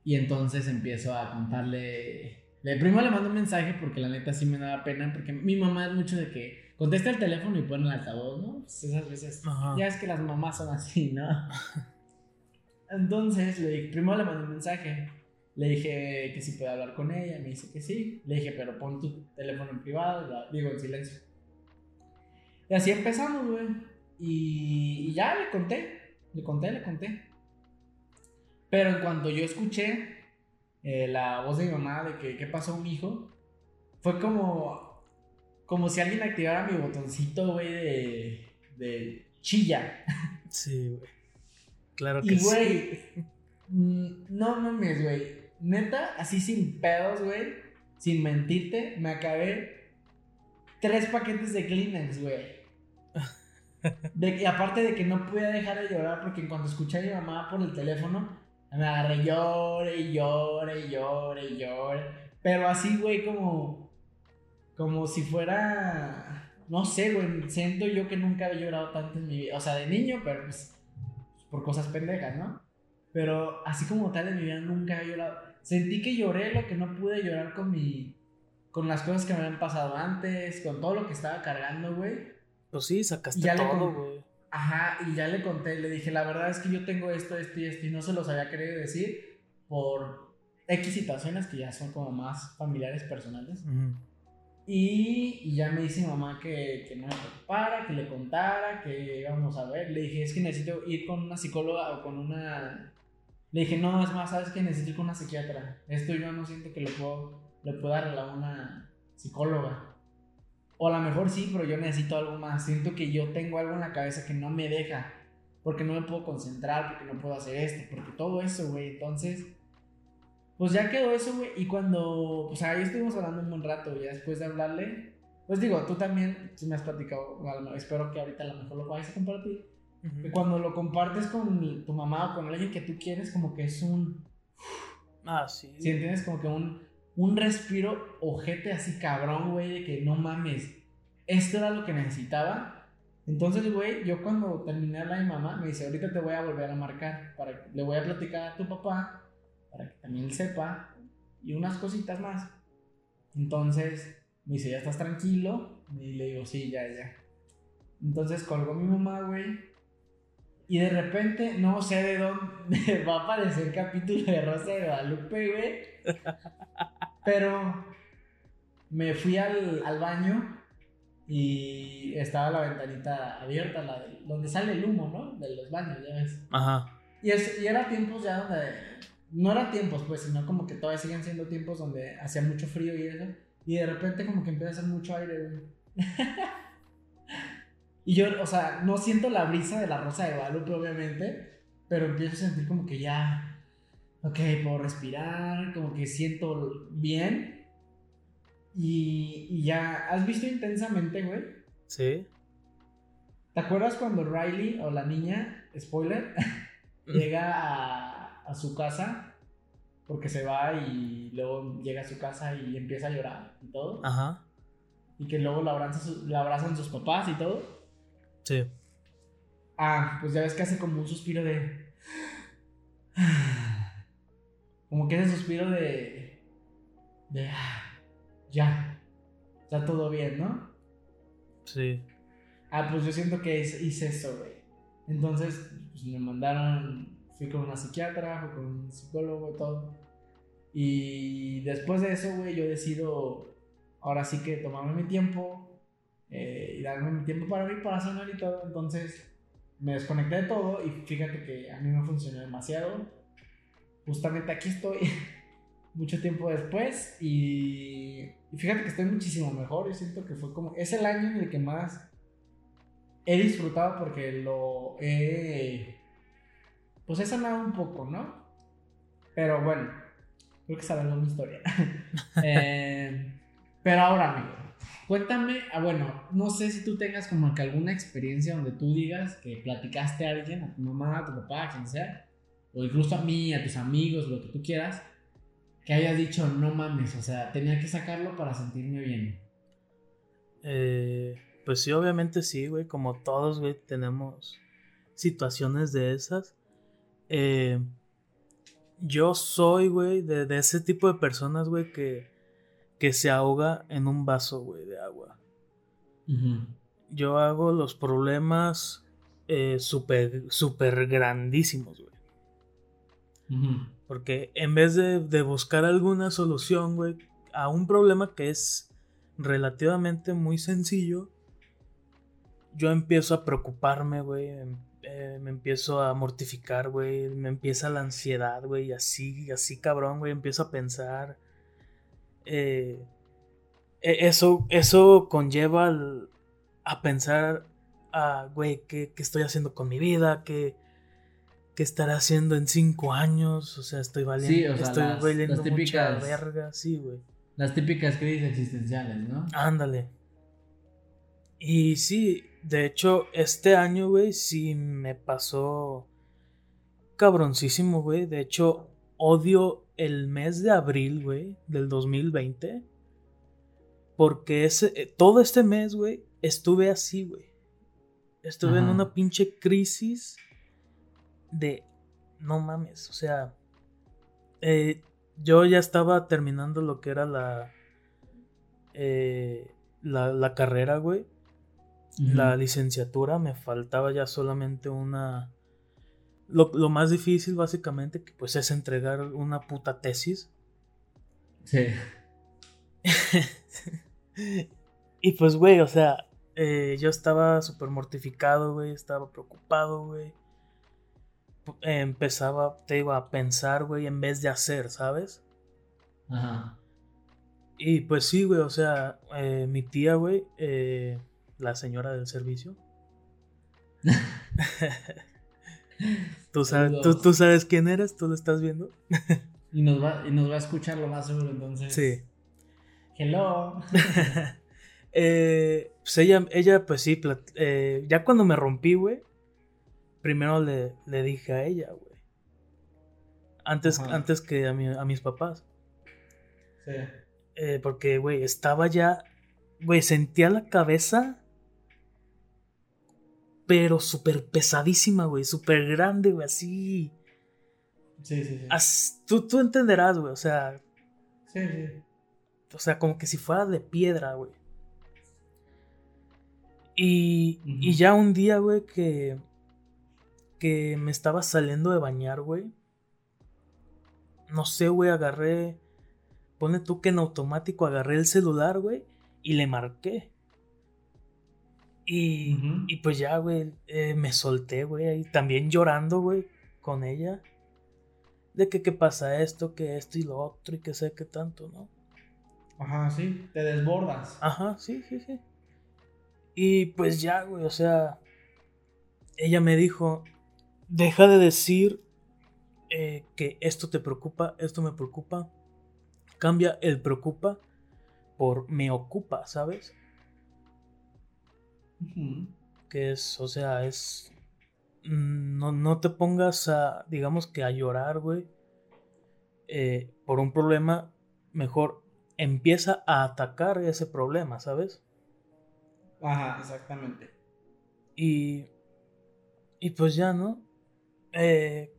Y entonces empiezo a contarle. Le primero le mando un mensaje porque la neta sí me daba pena. Porque mi mamá es mucho de que contesta el teléfono y pone el altavoz, ¿no? Pues esas veces. Ya es que las mamás son así, ¿no? *laughs* Entonces, le dije, primero le mandé un mensaje. Le dije que si puede hablar con ella. Me dice que sí. Le dije, pero pon tu teléfono en privado. digo, en silencio. Y así empezamos, güey. Y, ya le conté. Le conté, le conté. Pero en cuanto yo escuché eh, la voz de mi mamá de que qué pasó mi hijo, fue como como si alguien activara mi botoncito, güey, de, de chilla. Sí, güey. Claro que y, güey, mm, no mames, güey. Neta, así sin pedos, güey, sin mentirte, me acabé tres paquetes de Kleenex, güey. *laughs* y aparte de que no podía dejar de llorar porque en cuanto escuché a mi mamá por el teléfono, me agarré llore llore llore llore. Pero así, güey, como como si fuera, no sé, güey, siento yo que nunca había llorado tanto en mi vida, o sea, de niño, pero pues por cosas pendejas, ¿no? Pero así como tal en mi vida nunca había llorado. Sentí que lloré lo que no pude llorar con mi con las cosas que me habían pasado antes, con todo lo que estaba cargando, güey. Pues sí, sacaste todo, güey. Ajá, y ya le conté, le dije, la verdad es que yo tengo esto, esto y esto, y no se los había querido decir por X situaciones que ya son como más familiares, personales. Y, ya me dice mamá que, que, no me preocupara, que le contara, que íbamos a ver. Le dije, es que necesito ir con una psicóloga o con una... Le dije, no, es más, sabes que necesito ir con una psiquiatra. Esto yo no siento que le puedo, le pueda arreglar a una psicóloga. O a lo mejor sí, pero yo necesito algo más. Siento que yo tengo algo en la cabeza que no me deja. Porque no me puedo concentrar, porque no puedo hacer esto, porque todo eso, güey. Entonces, pues ya quedó eso, güey. Y cuando, pues ahí estuvimos hablando un buen rato, ya después de hablarle, pues digo, tú también, si me has platicado, espero que ahorita a lo mejor lo vayas a compartir. Cuando lo compartes con tu mamá o con alguien que tú quieres, como que es un. Ah, sí. Si entiendes, como que un, un respiro ojete así cabrón, güey, de que no mames, esto era lo que necesitaba. Entonces, güey, yo cuando terminé la de mamá, me dice, ahorita te voy a volver a marcar, para, le voy a platicar a tu papá para que también sepa y unas cositas más. Entonces me dice, ¿ya estás tranquilo? Y le digo, sí, ya, ya. Entonces colgó mi mamá, güey. Y de repente, no sé de dónde *laughs* va a aparecer el capítulo de Rosa de Guadalupe, güey. Pero me fui al, al baño y estaba la ventanita abierta, la donde sale el humo, ¿no? De los baños, ya ves. Ajá. Y, es, y era tiempos ya donde no era tiempos, pues, sino como que todavía siguen siendo tiempos donde hacía mucho frío y eso. Y de repente como que empieza a hacer mucho aire, güey. *laughs* y yo, o sea, no siento la brisa de la rosa de Guadalupe, obviamente, pero empiezo a sentir como que ya, ok, puedo respirar, como que siento bien. Y, y ya, ¿has visto intensamente, güey? Sí. ¿Te acuerdas cuando Riley o la niña, spoiler, *laughs* llega a a su casa porque se va y luego llega a su casa y empieza a llorar y todo. Ajá. Y que luego la abrazan, la abrazan sus papás y todo. Sí. Ah, pues ya ves que hace como un suspiro de... Como que ese suspiro de... De... Ya. Está todo bien, ¿no? Sí. Ah, pues yo siento que hice eso, güey. Entonces, pues me mandaron fui con una psiquiatra, fui con un psicólogo y todo. Y después de eso, güey, yo decido ahora sí que tomarme mi tiempo eh, y darme mi tiempo para mí, para sanar y todo. Entonces me desconecté de todo y fíjate que a mí me funcionó demasiado. Justamente aquí estoy *laughs* mucho tiempo después y, y fíjate que estoy muchísimo mejor. Yo siento que fue como, es el año en el que más he disfrutado porque lo he pues he sanado un poco, ¿no? Pero bueno, creo que sabemos mi historia. *laughs* Eh, pero ahora, amigo, cuéntame, ah, bueno, no sé si tú tengas como que alguna experiencia donde tú digas que platicaste a alguien, a tu mamá, a tu papá, a quien sea, o incluso a mí, a tus amigos, lo que tú quieras, que hayas dicho, no mames, o sea, tenía que sacarlo para sentirme bien? Eh, pues sí, obviamente sí, güey, como todos, güey, tenemos situaciones de esas. Eh, yo soy, güey, de, de, ese tipo de personas, güey, que, que se ahoga en un vaso, güey, de agua. Yo hago los problemas eh, súper, súper grandísimos, güey. Porque en vez de, buscar alguna solución, güey, a un problema que es relativamente muy sencillo, yo empiezo a preocuparme, güey. Em, eh, me empiezo a mortificar, güey. Me empieza la ansiedad, güey. Así, así cabrón, güey. Empiezo a pensar. Eh, e, eso, eso conlleva a pensar, a, güey, ¿qué, estoy haciendo con mi vida? ¿Qué, ¿Qué estaré haciendo en cinco años? O sea, estoy valiendo, estoy las, valiendo mucha verga, sí, güey. Las típicas crisis existenciales, ¿no? Ándale. Y sí, de hecho, este año, güey, sí me pasó cabroncísimo, güey. De hecho, odio el mes de abril, güey, del 2020. Porque ese, eh, todo este mes, güey, estuve así, güey. Estuve en una pinche crisis de... No mames, o sea... Eh, yo ya estaba terminando lo que era la... Eh, la, la carrera, güey la licenciatura, me faltaba ya solamente una... Lo, más difícil básicamente que pues es entregar una puta tesis. Sí. *laughs* y pues, güey, o sea, eh, yo estaba súper mortificado, güey, estaba preocupado, güey. Empezaba, te iba a pensar, güey, en vez de hacer, ¿sabes? Ajá. Y pues sí, güey, o sea, eh, mi tía, güey, eh, la señora del servicio. *laughs* ¿Tú, sabes, ¿tú, sabes quién eres, tú lo estás viendo. y, nos va, y nos va a escuchar lo más seguro entonces. Sí. Hello. *laughs* eh, pues ella, ella, pues sí, ya cuando me rompí, güey, primero le, le, dije a ella, güey. Antes, antes que a, a mis papás. Sí. Eh, porque, güey, estaba ya, güey, sentía la cabeza pero súper pesadísima, güey, súper grande, güey, así. Sí, sí, sí. tú, tú entenderás, güey, o sea. Sí, sí. O sea, como que si fuera de piedra, güey. Y, y ya un día, güey, que. Que me estaba saliendo de bañar, güey. No sé, güey, agarré. Pone tú que en automático agarré el celular, güey. Y le marqué. Y, y pues ya, güey, eh, me solté, güey, ahí también llorando, güey, con ella. De que qué pasa esto, que esto y lo otro y que sé qué tanto, ¿no? Ajá, sí, te desbordas. Ajá, sí, sí, sí. Y pues ya, güey, o sea, ella me dijo, deja de decir eh, que esto te preocupa, esto me preocupa. Cambia el preocupa por me ocupa, ¿sabes? Que es, o sea, es... Mm, no, no te pongas a, digamos que a llorar, güey. Eh, por un problema, mejor empieza a atacar ese problema, ¿sabes? Ajá, exactamente. Y, y pues ya, ¿no? Eh,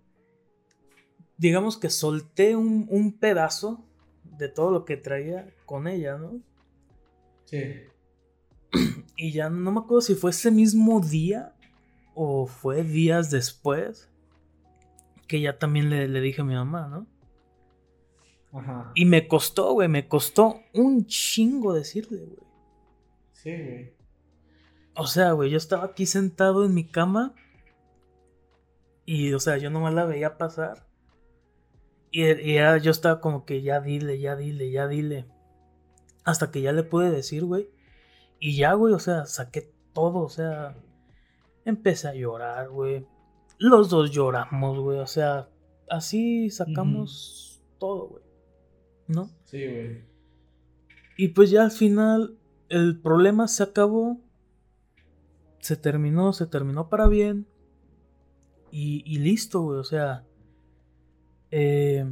digamos que solté un, un, pedazo de todo lo que traía con ella, ¿no? Sí. *clears throat* Y ya no me acuerdo si fue ese mismo día o fue días después que ya también le, dije a mi mamá, ¿no? Ajá. Y me costó, güey, me costó un chingo decirle, güey. Sí, güey. O sea, güey, yo estaba aquí sentado en mi cama y, o sea, yo nomás la veía pasar. Y, y yo estaba como que ya dile, ya dile, ya dile. Hasta que ya le pude decir, güey. Y ya, güey, o sea, saqué todo, o sea, empecé a llorar, güey. Los dos lloramos, güey, o sea, así sacamos todo, güey. ¿No? Sí, güey. Y pues ya al final el problema se acabó. Se terminó, se terminó para bien. Y, y listo, güey, o sea, Eh,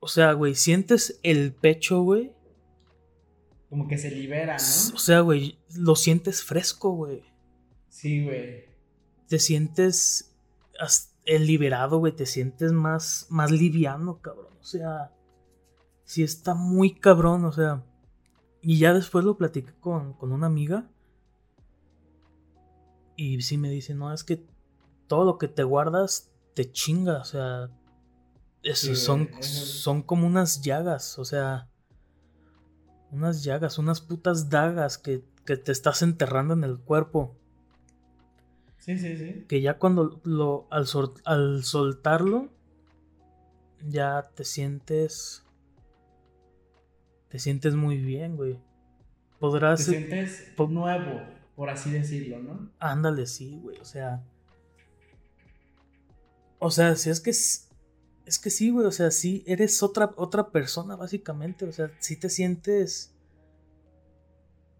o sea, güey, sientes el pecho, güey. Como que se libera, ¿no? O sea, güey, lo sientes fresco, güey. Sí, güey. Te sientes el liberado, güey. Te sientes más, más liviano, cabrón. O sea, sí está muy cabrón, o sea. Y ya después lo platiqué con, con una amiga. Y sí me dice, no, es que todo lo que te guardas te chinga, o sea, son, son como unas llagas, o sea, unas llagas, unas putas dagas que, te estás enterrando en el cuerpo. Sí, sí, sí. Que ya cuando lo, al, al soltarlo, ya te sientes, te sientes muy bien, güey. Podrás... Te sientes nuevo por así decirlo, ¿no? Ándale, sí, güey, o sea... O sea, si es que... Es, que sí, güey, o sea, sí, eres otra, otra persona, básicamente, o sea, sí te sientes...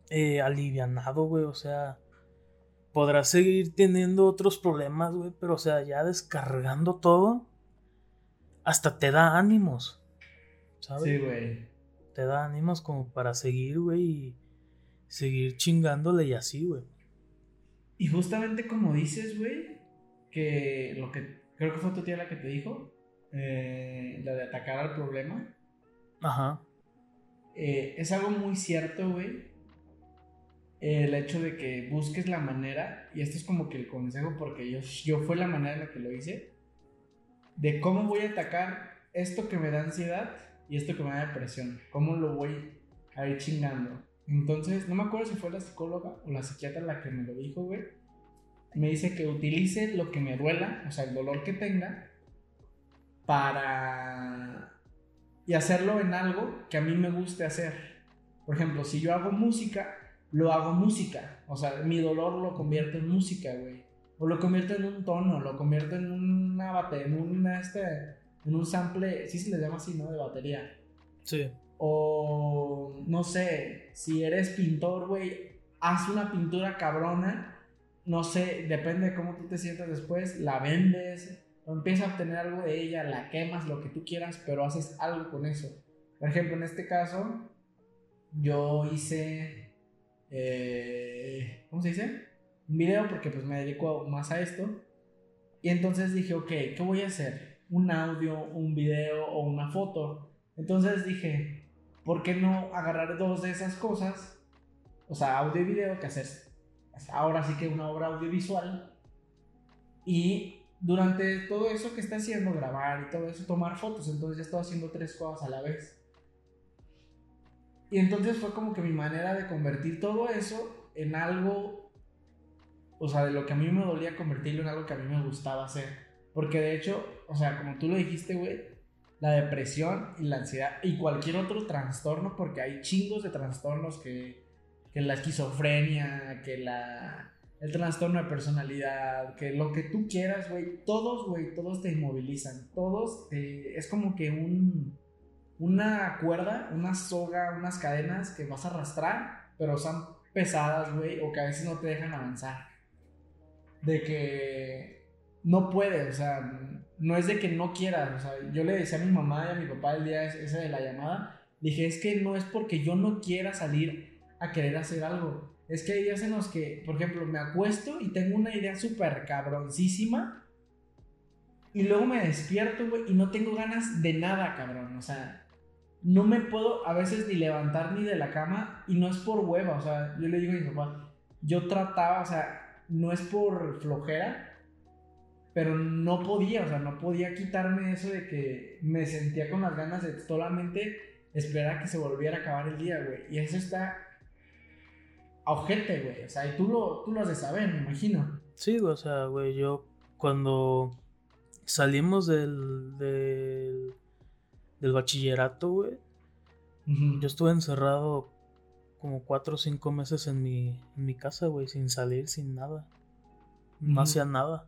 Eh, alivianado, güey, o sea... Podrás seguir teniendo otros problemas, güey, pero o sea, ya descargando todo, hasta te da ánimos, ¿sabes? Sí, güey. Te da ánimos como para seguir, güey, y seguir chingándole y así, güey. Y justamente como dices, güey, que lo que creo que fue tu tía la que te dijo, eh, la de atacar al problema. Ajá. Eh, es algo muy cierto, güey. El hecho de que busques la manera, y esto es como que el consejo, porque yo, yo fue la manera en la que lo hice, de cómo voy a atacar esto que me da ansiedad y esto que me da depresión. ¿Cómo lo voy a ir chingando? Entonces, no me acuerdo si fue la psicóloga o la psiquiatra la que me lo dijo, güey. Me dice que utilice lo que me duela, o sea, el dolor que tenga, para... y hacerlo en algo que a mí me guste hacer. Por ejemplo, si yo hago música, lo hago música. O sea, mi dolor lo convierto en música, güey. O lo convierto en un tono, lo convierto en una batería, en una, este, en un sample, sí se le llama así, ¿no? De batería. Sí. O no sé, si eres pintor, güey, haz una pintura cabrona. No sé, depende de cómo tú te sientas después. La vendes, o empiezas a obtener algo de ella, la quemas, lo que tú quieras, pero haces algo con eso. Por ejemplo, en este caso, yo hice. Eh, ¿Cómo se dice? Un video porque pues me dedico más a esto. Y entonces dije, ok, ¿qué voy a hacer? ¿Un audio, un video o una foto? Entonces dije, ¿por qué no agarrar dos de esas cosas? O sea, audio y video, que hacer ahora sí que una obra audiovisual. Y durante todo eso que está haciendo, grabar y todo eso, tomar fotos. Entonces ya estaba haciendo tres cosas a la vez. Y entonces fue como que mi manera de convertir todo eso en algo, o sea, de lo que a mí me dolía convertirlo en algo que a mí me gustaba hacer. Porque de hecho, o sea, como tú lo dijiste, güey, la depresión y la ansiedad y cualquier otro trastorno, porque hay chingos de trastornos que, que la esquizofrenia, que la, el trastorno de personalidad, que lo que tú quieras, güey, todos, güey, todos te inmovilizan, todos, es como que un, una cuerda, una soga, unas cadenas que vas a arrastrar, pero son pesadas, güey, o que a veces no te dejan avanzar. De que no puedes, o sea, no es de que no quieras, o sea, yo le decía a mi mamá y a mi papá el día ese de la llamada, dije, es que no es porque yo no quiera salir a querer hacer algo, es que hay días en los que, por ejemplo, me acuesto y tengo una idea súper cabroncísima y luego me despierto, güey, y no tengo ganas de nada, cabrón, o sea, no me puedo a veces ni levantar ni de la cama y no es por hueva, o sea, yo le digo a mi papá, yo trataba, o sea, no es por flojera, pero no podía, o sea, no podía quitarme eso de que me sentía con las ganas de solamente esperar a que se volviera a acabar el día, güey. Y eso está a ojete, güey. O sea, y tú lo, tú lo has de saber, me imagino. Sí, o sea, güey, yo cuando salimos del, del, del bachillerato, güey, yo estuve encerrado como cuatro o cinco meses en mi, en mi casa, güey, sin salir, sin nada. No hacía nada.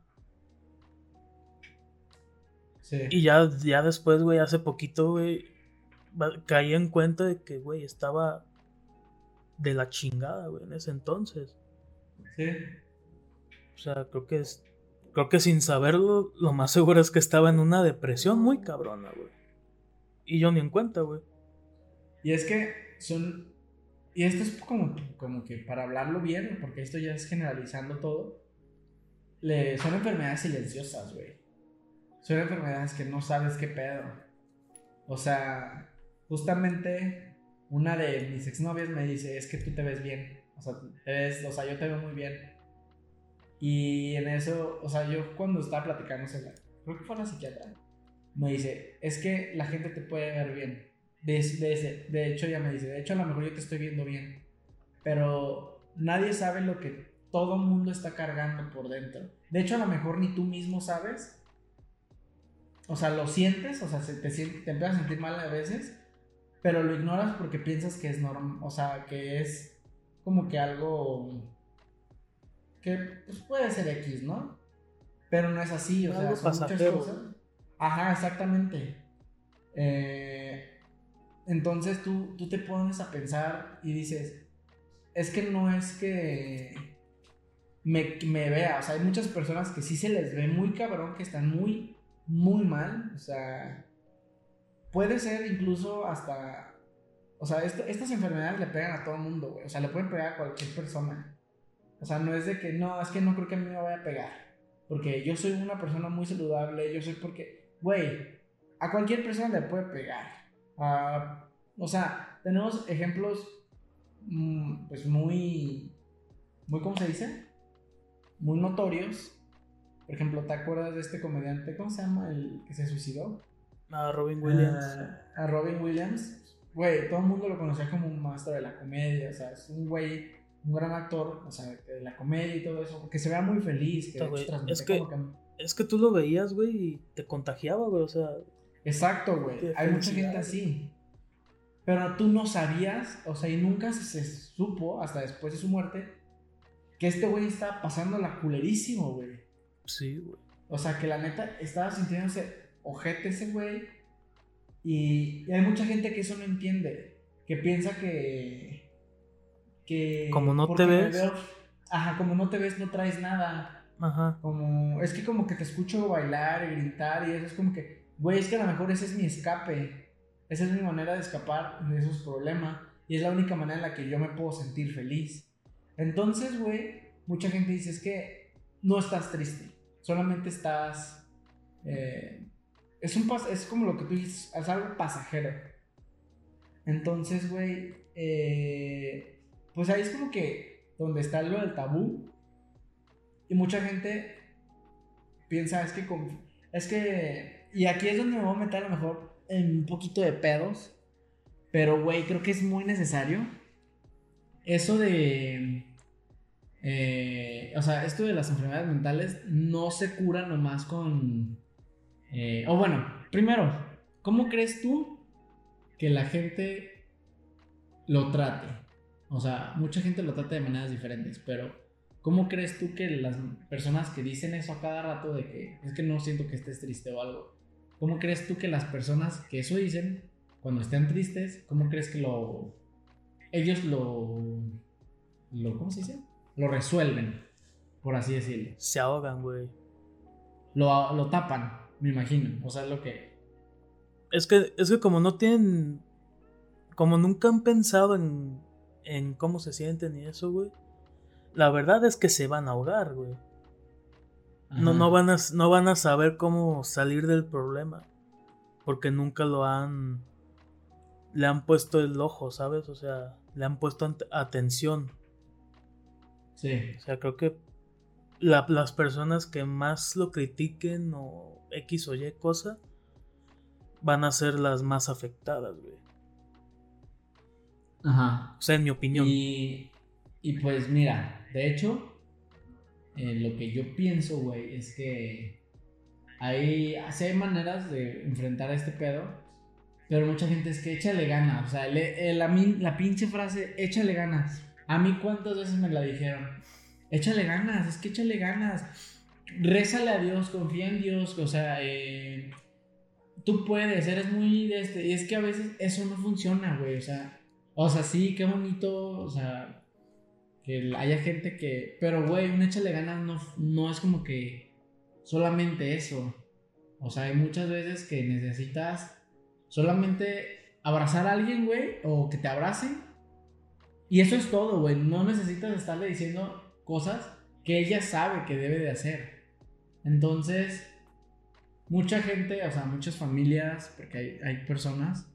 Y ya, ya después, güey, hace poquito, güey, caí en cuenta de que, güey, estaba de la chingada, güey, en ese entonces. Sí. O sea, creo que es, creo que sin saberlo, lo más seguro es que estaba en una depresión muy cabrona, güey. Y yo ni en cuenta, güey. Y es que son. Y esto es como, como que para hablarlo bien, porque esto ya es generalizando todo. Le, son enfermedades silenciosas, güey. Son enfermedades que no sabes qué pedo. O sea, justamente una de mis exnovias me dice, es que tú te ves bien. O sea, te o sea, yo te veo muy bien. Y en eso, o sea, yo cuando estaba platicando, creo que fue la psiquiatra, me dice, es que la gente te puede ver bien. De, de, de hecho, ella me dice, de hecho, a lo mejor yo te estoy viendo bien. Pero nadie sabe lo que todo mundo está cargando por dentro. De hecho, a lo mejor ni tú mismo sabes. O sea, lo sientes, o sea, te, te empiezas a sentir mal a veces, pero lo ignoras porque piensas que es normal, o sea, que es como que algo que pues, puede ser X, ¿no? Pero no es así, o sea, son muchas cosas. Ajá, exactamente. Eh, entonces tú, tú te pones a pensar y dices, es que no es que me, me, vea, o sea, hay muchas personas que sí se les ve muy cabrón, que están muy, muy mal, o sea, puede ser incluso hasta, o sea, estas enfermedades le pegan a todo el mundo, güey, o sea, le pueden pegar a cualquier persona. O sea, no es de que, no, es que no creo que a mí me vaya a pegar, porque yo soy una persona muy saludable, yo soy porque, güey, a cualquier persona le puede pegar. o sea, tenemos ejemplos, mm, pues muy, muy, ¿cómo se dice? Muy notorios. Por ejemplo, ¿te acuerdas de este comediante? ¿Cómo se llama? El que se suicidó. A Robin Williams. a Robin Williams. Güey, todo el mundo lo conocía como un maestro de la comedia. O sea, es un güey, un gran actor, o sea, de la comedia y todo eso. Que se vea muy feliz. Que es, que, es que tú lo veías, güey, y te contagiaba, güey. O sea. Exacto, güey. Hay mucha gente así. Pero tú no sabías, o sea, y nunca se, supo, hasta después de su muerte, que este güey estaba pasando la culerísimo, güey. Sí, güey. O sea, que la neta estaba sintiéndose ojete ese güey. Y, hay mucha gente que eso no entiende. Que piensa que. Que. Como no te ves. ajá, como no te ves, no traes nada. Ajá. Como. Es que como que te escucho bailar y gritar y eso es como que. Güey, es que a lo mejor ese es mi escape. Esa es mi manera de escapar de esos problemas. Y es la única manera en la que yo me puedo sentir feliz. Entonces, güey, mucha gente dice es que no estás triste. Solamente estás. Eh, es, un es como lo que tú dices, es algo pasajero. Entonces, güey, eh, pues ahí es como que donde está lo del tabú. Y mucha gente piensa, es que, es que, y aquí es donde me voy a meter a lo mejor en un poquito de pedos. Pero, güey, creo que es muy necesario. Eso de... Eh, o sea, esto de las enfermedades mentales no se cura nomás con eh, o bueno, primero, ¿cómo crees tú que la gente lo trate? O sea, mucha gente lo trata de maneras diferentes, pero ¿cómo crees tú que las personas que dicen eso a cada rato de que es que no siento que estés triste o algo, ¿cómo crees tú que las personas que eso dicen cuando estén tristes, cómo crees que lo ellos lo lo ¿cómo se dice? Lo resuelven, por así decirlo. Se ahogan, güey. Lo, lo tapan. Me imagino. O sea, es lo que. Es que, es que como no tienen. Como nunca han pensado en. En cómo se sienten y eso, güey. La verdad es que se van a ahogar, güey. No, no, van a, no van a saber cómo salir del problema. Porque nunca lo han. Le han puesto el ojo, ¿sabes? O sea, le han puesto atención. Sí. O sea, creo que las personas que más lo critiquen o X o Y cosa van a ser las más afectadas, güey. Ajá. O sea, en mi opinión. Y, y pues mira, de hecho, eh, lo que yo pienso, güey, es que hay, hay maneras de enfrentar este pedo, pero mucha gente es que échale ganas. O sea, la, la pinche frase, échale ganas. A mí cuántas veces me la dijeron échale ganas, es que échale ganas. Rézale a Dios, confía en Dios, o sea, eh, tú puedes, eres muy de este. Y es que a veces eso no funciona, güey, o sea, o sea, sí, qué bonito, o sea, que haya gente que. Pero, güey, un échale ganas no, no es como que solamente eso. O sea, hay muchas veces que necesitas solamente abrazar a alguien, güey, o que te abracen. Y eso es todo, güey. No necesitas estarle diciendo cosas que ella sabe que debe de hacer. Entonces, mucha gente, o sea, muchas familias, porque hay, hay personas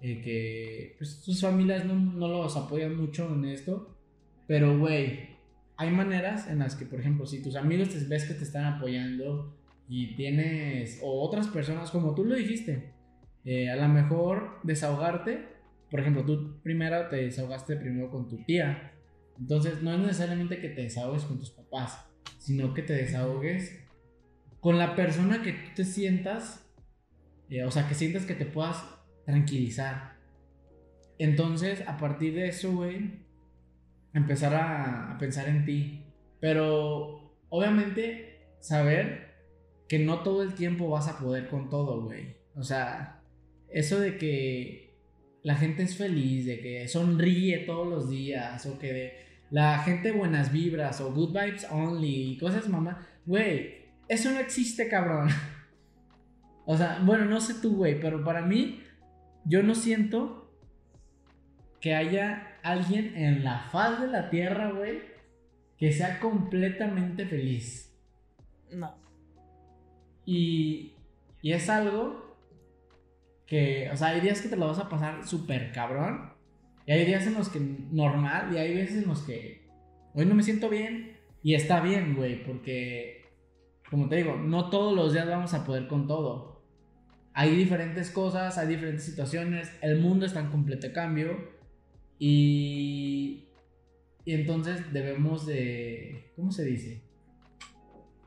eh, que pues, sus familias no, no, los apoyan mucho en esto, pero, güey, hay maneras en las que, por ejemplo, si tus amigos te ves que te están apoyando y tienes, o otras personas, como tú lo dijiste, eh, a lo mejor desahogarte, por ejemplo, tú primero te desahogaste primero con tu tía, entonces no es necesariamente que te desahogues con tus papás, sino que te desahogues con la persona que tú te sientas, eh, o sea, que sientas que te puedas tranquilizar. Entonces, a partir de eso, güey, empezar a, pensar en ti. Pero, obviamente, saber que no todo el tiempo vas a poder con todo, güey. O sea, eso de que la gente es feliz, de que sonríe todos los días, o que la gente buenas vibras, o good vibes only, y cosas mamá, güey, eso no existe, cabrón. *laughs* O sea, bueno, no sé tú, güey, pero para mí, yo no siento que haya alguien en la faz de la tierra, güey, que sea completamente feliz. No. Y, y es algo que, o sea, hay días que te lo vas a pasar súper cabrón. Y hay días en los que normal, y hay veces en los que hoy no me siento bien. Y está bien, güey, porque como te digo, no todos los días vamos a poder con todo. Hay diferentes cosas, hay diferentes situaciones, el mundo está en completo cambio y, y entonces debemos de, ¿cómo se dice?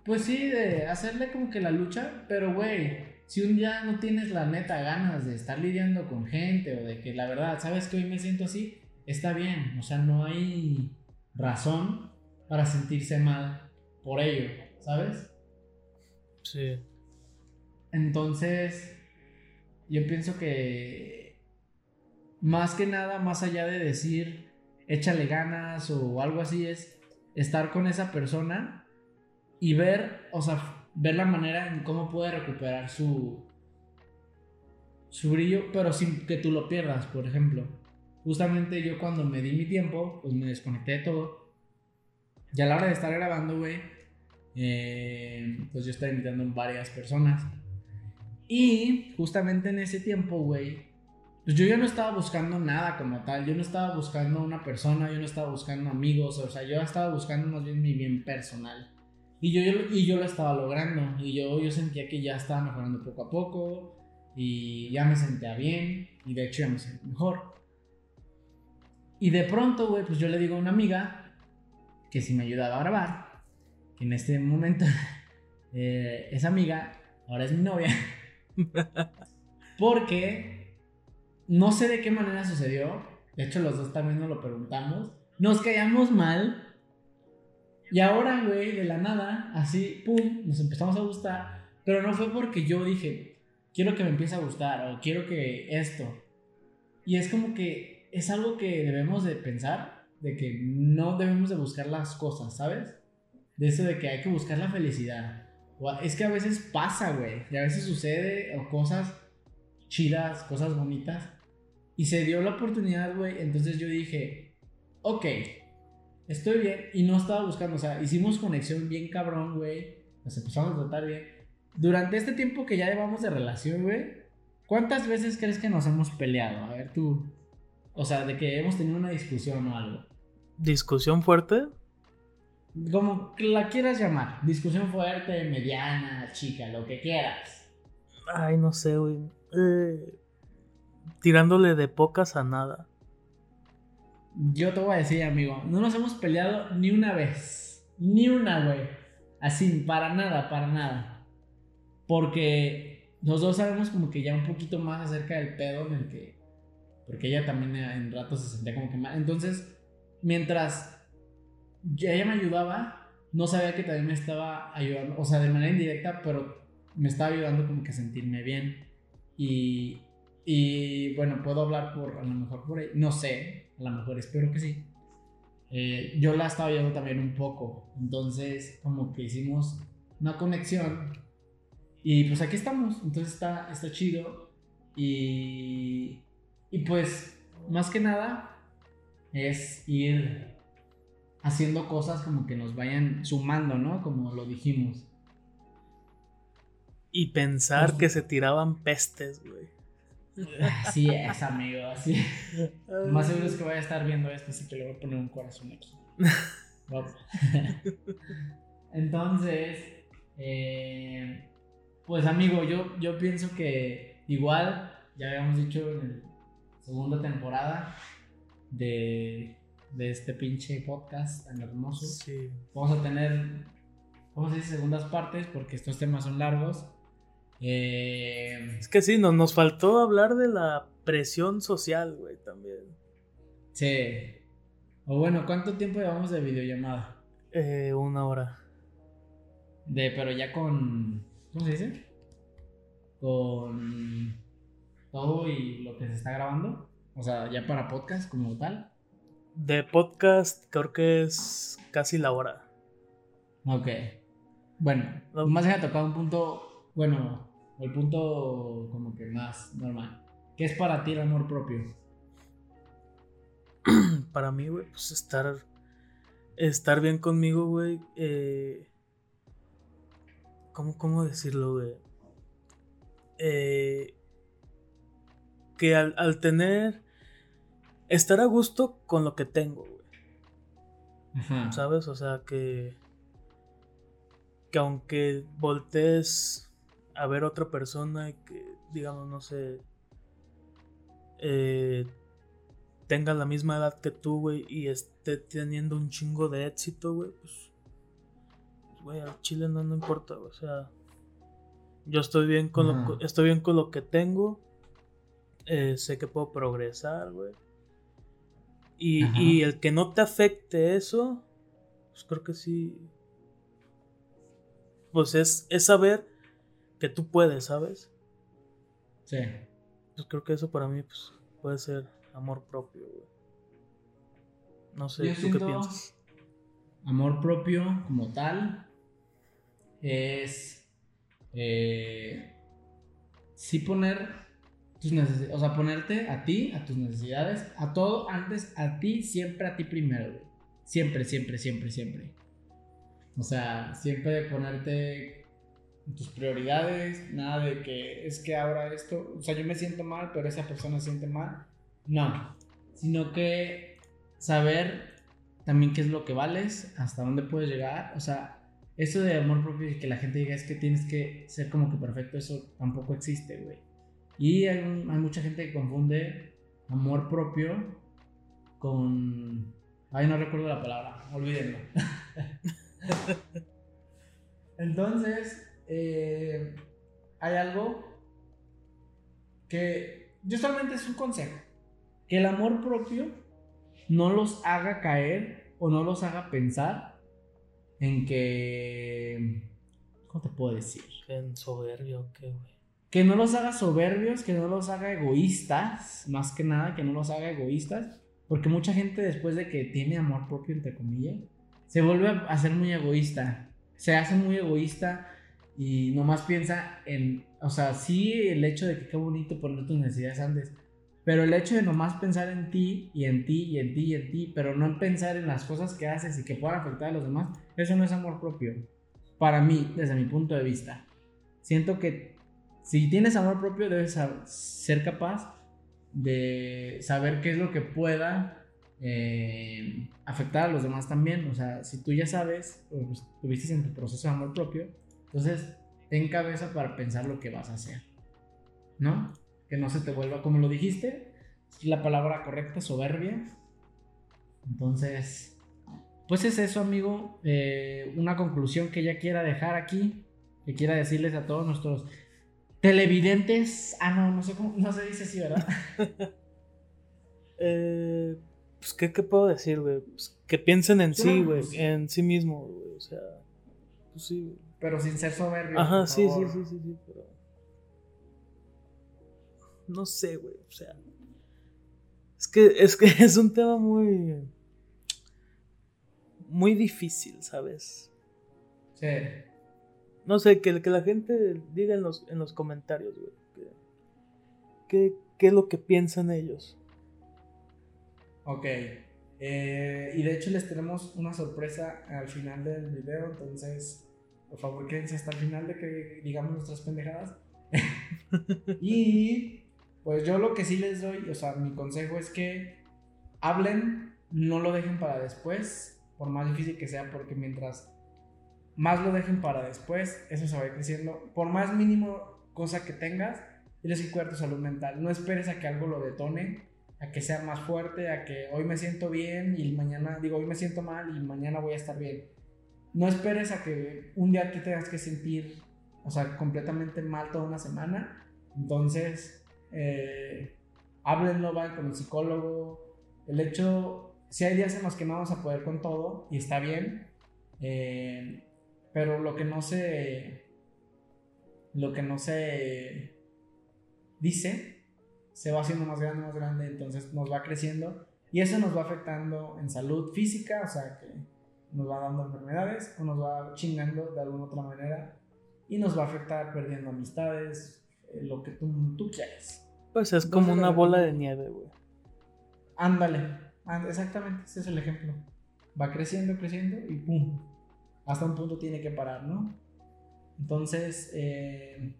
Pues sí, de hacerle como que la lucha, pero güey, si un día no tienes la neta ganas de estar lidiando con gente o de que la verdad, sabes que hoy me siento así, está bien, o sea, no hay razón para sentirse mal por ello, ¿sabes? Sí. Entonces, yo pienso que más que nada, más allá de decir échale ganas o algo así, es estar con esa persona y ver, o sea, ver la manera en cómo puede recuperar su su brillo, pero sin que tú lo pierdas, por ejemplo. Justamente yo cuando me di mi tiempo, pues me desconecté de todo. Y a la hora de estar grabando, güey, eh, pues yo estaba invitando a varias personas. Y justamente en ese tiempo, güey, pues yo ya no estaba buscando nada como tal. Yo no estaba buscando una persona, yo no estaba buscando amigos, o sea, yo estaba buscando más bien mi bien personal. Y yo, y yo lo estaba logrando. Y yo, yo sentía que ya estaba mejorando poco a poco. Y ya me sentía bien. Y de hecho ya me sentía mejor. Y de pronto, güey, pues yo le digo a una amiga que si me ayudaba a grabar en este momento *laughs* eh, esa amiga ahora es mi novia. *laughs* Porque no sé de qué manera sucedió. De hecho, los dos también nos lo preguntamos. Nos caíamos mal. Y ahora, güey, de la nada, así, pum, nos empezamos a gustar. Pero no fue porque yo dije, quiero que me empiece a gustar o quiero que esto. Y es como que es algo que debemos de pensar, de que no debemos de buscar las cosas, ¿sabes? de eso de que hay que buscar la felicidad. Es que a veces pasa, güey. Y a veces sucede cosas chidas, cosas bonitas. Y se dio la oportunidad, güey. Entonces yo dije, ok, estoy bien. Y no estaba buscando, o sea, hicimos conexión bien cabrón, güey. Nos empezamos a tratar bien. Durante este tiempo que ya llevamos de relación, güey. ¿Cuántas veces crees que nos hemos peleado? A ver tú. O sea, de que hemos tenido una discusión o algo. ¿Discusión fuerte? como la quieras llamar, discusión fuerte, mediana, chica, lo que quieras. Ay, no sé, güey. Eh, tirándole de pocas a nada. Yo te voy a decir, amigo, no nos hemos peleado ni una vez. Ni una, güey. Así, para nada, para nada. Porque los dos sabemos como que ya un poquito más acerca del pedo en el que... Porque ella también en ratos se sentía como que mal. Entonces, mientras ella me ayudaba, no sabía que también me estaba ayudando, o sea, de manera indirecta, pero me estaba ayudando como que a sentirme bien. Y, y bueno, puedo hablar por, a lo mejor por ahí, no sé, a lo mejor espero que sí. Eh, yo la estaba ayudando también un poco, entonces como que hicimos una conexión. Y pues aquí estamos, entonces está, está chido. Y, y pues, más que nada, es ir haciendo cosas como que nos vayan sumando, ¿no? Como lo dijimos. Y pensar que se tiraban pestes, güey. Así es, amigo, así. Más seguro es que voy a estar viendo esto, así que le voy a poner un corazón aquí. *laughs* *laughs* Entonces, eh, pues amigo, yo, yo pienso que igual, ya habíamos dicho en la segunda temporada de, de este pinche podcast tan hermoso, vamos a tener, ¿cómo se dice? Segundas partes, porque estos temas son largos. Eh, es que sí, nos, nos faltó hablar de la presión social, güey, también. Sí. O bueno, ¿cuánto tiempo llevamos de videollamada? Eh, una hora. De, pero ya con. ¿Cómo se dice? Con todo y lo que se está grabando. O sea, ya para podcast como tal. De podcast creo que es casi la hora. Ok. Bueno, más se ha tocado un punto, bueno, el punto como que más normal. ¿Qué es para ti el amor propio? *clears throat* para mí, güey, pues estar, estar bien conmigo, güey. Eh, ¿cómo, ¿Cómo decirlo, güey? Eh, que al, al, tener, estar a gusto con lo que tengo, güey. ¿Sabes? O sea, que, que aunque voltees a ver otra persona que, digamos, no sé, eh, tenga la misma edad que tú, güey, y esté teniendo un chingo de éxito, güey, pues, pues, güey, al chile no, no importa, o sea, yo estoy bien con, lo, estoy bien con lo que tengo, eh, sé que puedo progresar, güey. Y, y, el que no te afecte eso, pues creo que sí. Pues es, es saber que tú puedes, ¿sabes? Sí. Pues creo que eso para mí pues, puede ser amor propio, No sé, ¿tú qué piensas? Amor propio como tal es eh, sí poner tus necesidades, o sea, ponerte a ti, a tus necesidades, a todo antes, a ti, siempre a ti primero, Siempre, siempre, siempre, siempre. O sea, siempre ponerte tus prioridades, nada de que es que ahora esto, o sea, yo me siento mal, pero esa persona se siente mal. No, sino que saber también qué es lo que vales, hasta dónde puedes llegar. O sea, eso de amor propio y que la gente diga es que tienes que ser como que perfecto, eso tampoco existe, güey. Y hay, mucha gente que confunde amor propio con... Ay, no recuerdo la palabra, olvídenlo. *laughs* Entonces, eh, hay algo que justamente es un consejo que el amor propio no los haga caer o no los haga pensar en que... ¿Cómo te puedo decir? En soberbio, ¿qué, güey? Que no los haga soberbios, que no los haga egoístas, más que nada, que no los haga egoístas, porque mucha gente después de que tiene amor propio, entre comillas, se vuelve a ser muy egoísta, se hace muy egoísta y nomás piensa en, o sea, sí el hecho de que qué bonito poner tus necesidades antes, pero el hecho de nomás pensar en ti y en ti y en ti y en ti, pero no pensar en las cosas que haces y que puedan afectar a los demás, eso no es amor propio. Para mí, desde mi punto de vista. Siento que si tienes amor propio, debes ser capaz de saber qué es lo que pueda eh, afectar a los demás también. O sea, si tú ya sabes, o pues, tuviste en tu proceso de amor propio, entonces ten cabeza para pensar lo que vas a hacer. ¿No? que no se te vuelva como lo dijiste, es la palabra correcta, soberbia. Entonces, pues es eso, amigo. Eh, una conclusión que ya quiera dejar aquí, que quiera decirles a todos nuestros televidentes. Ah, no, no sé cómo, no se dice así, ¿verdad? *laughs* eh, pues, ¿qué, ¿qué, puedo decir, güey? Pues, que piensen en sí, güey, en sí mismo, güey. O sea, pues sí. Pero sin ser soberbio. Ajá, sí, sí, sí, sí, sí, pero no sé, güey, o sea. Es que, es que *laughs* es un tema muy. Muy difícil, ¿sabes? Sí. No sé, que, que la gente diga en los, en los comentarios, güey. ¿Qué, ¿Qué es lo que piensan ellos? Ok. Eh, y de hecho les tenemos una sorpresa al final del video, entonces por favor quédense hasta el final de que digamos nuestras pendejadas. *laughs* y pues yo lo que sí les doy, o sea, mi consejo es que hablen, no lo dejen para después, por más difícil que sea, porque mientras más lo dejen para después, eso se va creciendo. Por más mínimo cosa que tengas, tienes que cuidar tu salud mental. No esperes a que algo lo detone a que sea más fuerte, a que hoy me siento bien y mañana, digo, hoy me siento mal y mañana voy a estar bien. No esperes a que un día te tengas que sentir, o sea, completamente mal toda una semana. Entonces, eh, háblenlo, vayan con el psicólogo. El hecho, si hay días en los que no vamos a poder con todo y está bien, eh, pero lo que no se, lo que no se dice se va haciendo más grande, más grande, entonces nos va creciendo y eso nos va afectando en salud física, o sea que nos va dando enfermedades o nos va chingando de alguna otra manera y nos va a afectar perdiendo amistades, eh, lo que tú, tú quieras. Pues es como una bola de nieve, güey. Ándale, exactamente, ese es el ejemplo. Va creciendo, creciendo y ¡pum! Hasta un punto tiene que parar, ¿no? Entonces, eh,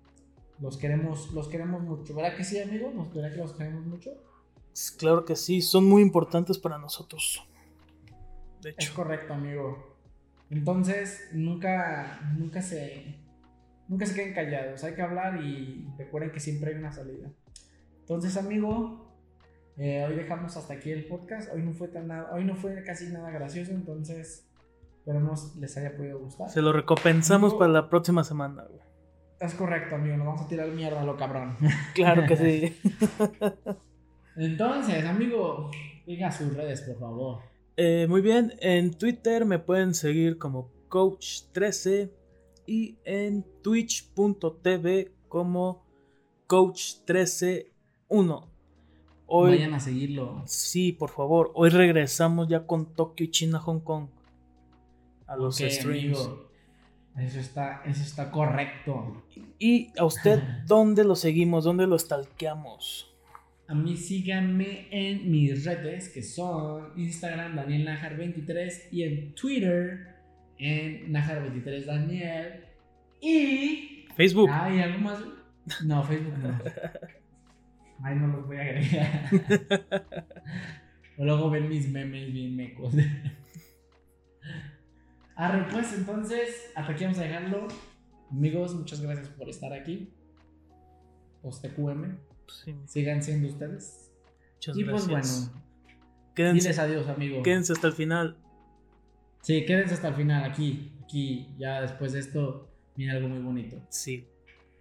los queremos, los queremos mucho. ¿Verdad que sí, amigo? ¿Nos que los queremos mucho? Claro que sí, son muy importantes para nosotros. De hecho. Es correcto, amigo. Entonces, nunca, nunca se, nunca se queden callados. Hay que hablar y recuerden que siempre hay una salida. Entonces, amigo, eh, hoy dejamos hasta aquí el podcast. Hoy no fue tan nada, hoy no fue casi nada gracioso, entonces esperemos les haya podido gustar. Se lo recompensamos para la próxima semana, güey. Es correcto, amigo. Nos vamos a tirar mierda a lo cabrón. *laughs* Claro que sí. *laughs* Entonces, amigo, diga sus redes, por favor. Eh, muy bien. En Twitter me pueden seguir como Coach13 y en Twitch.tv como Coach131. Hoy, Vayan a seguirlo. Sí, por favor. Hoy regresamos ya con Tokio, China, Hong Kong. A los streams. Eso está, eso está correcto. ¿Y a usted *laughs* dónde lo seguimos? ¿Dónde lo stalkeamos? A mí síganme en mis redes que son Instagram Daniel Najar 23 y en Twitter en Najar 23 Daniel y Facebook. ¿Hay algo más? No, Facebook no. *laughs* Ay, no los voy a agregar. *laughs* o luego ven mis memes bien mecos. *laughs* Arre, pues entonces, hasta aquí vamos a dejarlo. Amigos, muchas gracias por estar aquí. PostQM. Sigan siendo ustedes. Muchas y pues bueno, quédense, adiós, amigo. Quédense hasta el final. Sí, quédense hasta el final, aquí, aquí, ya después de esto viene algo muy bonito. Sí.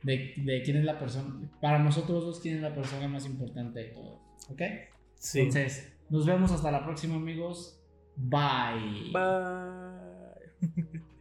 De, de quién es la persona, para nosotros dos, quién es la persona más importante de todos, ¿ok? Sí. Entonces, nos vemos hasta la próxima, amigos. Bye. Bye. *laughs*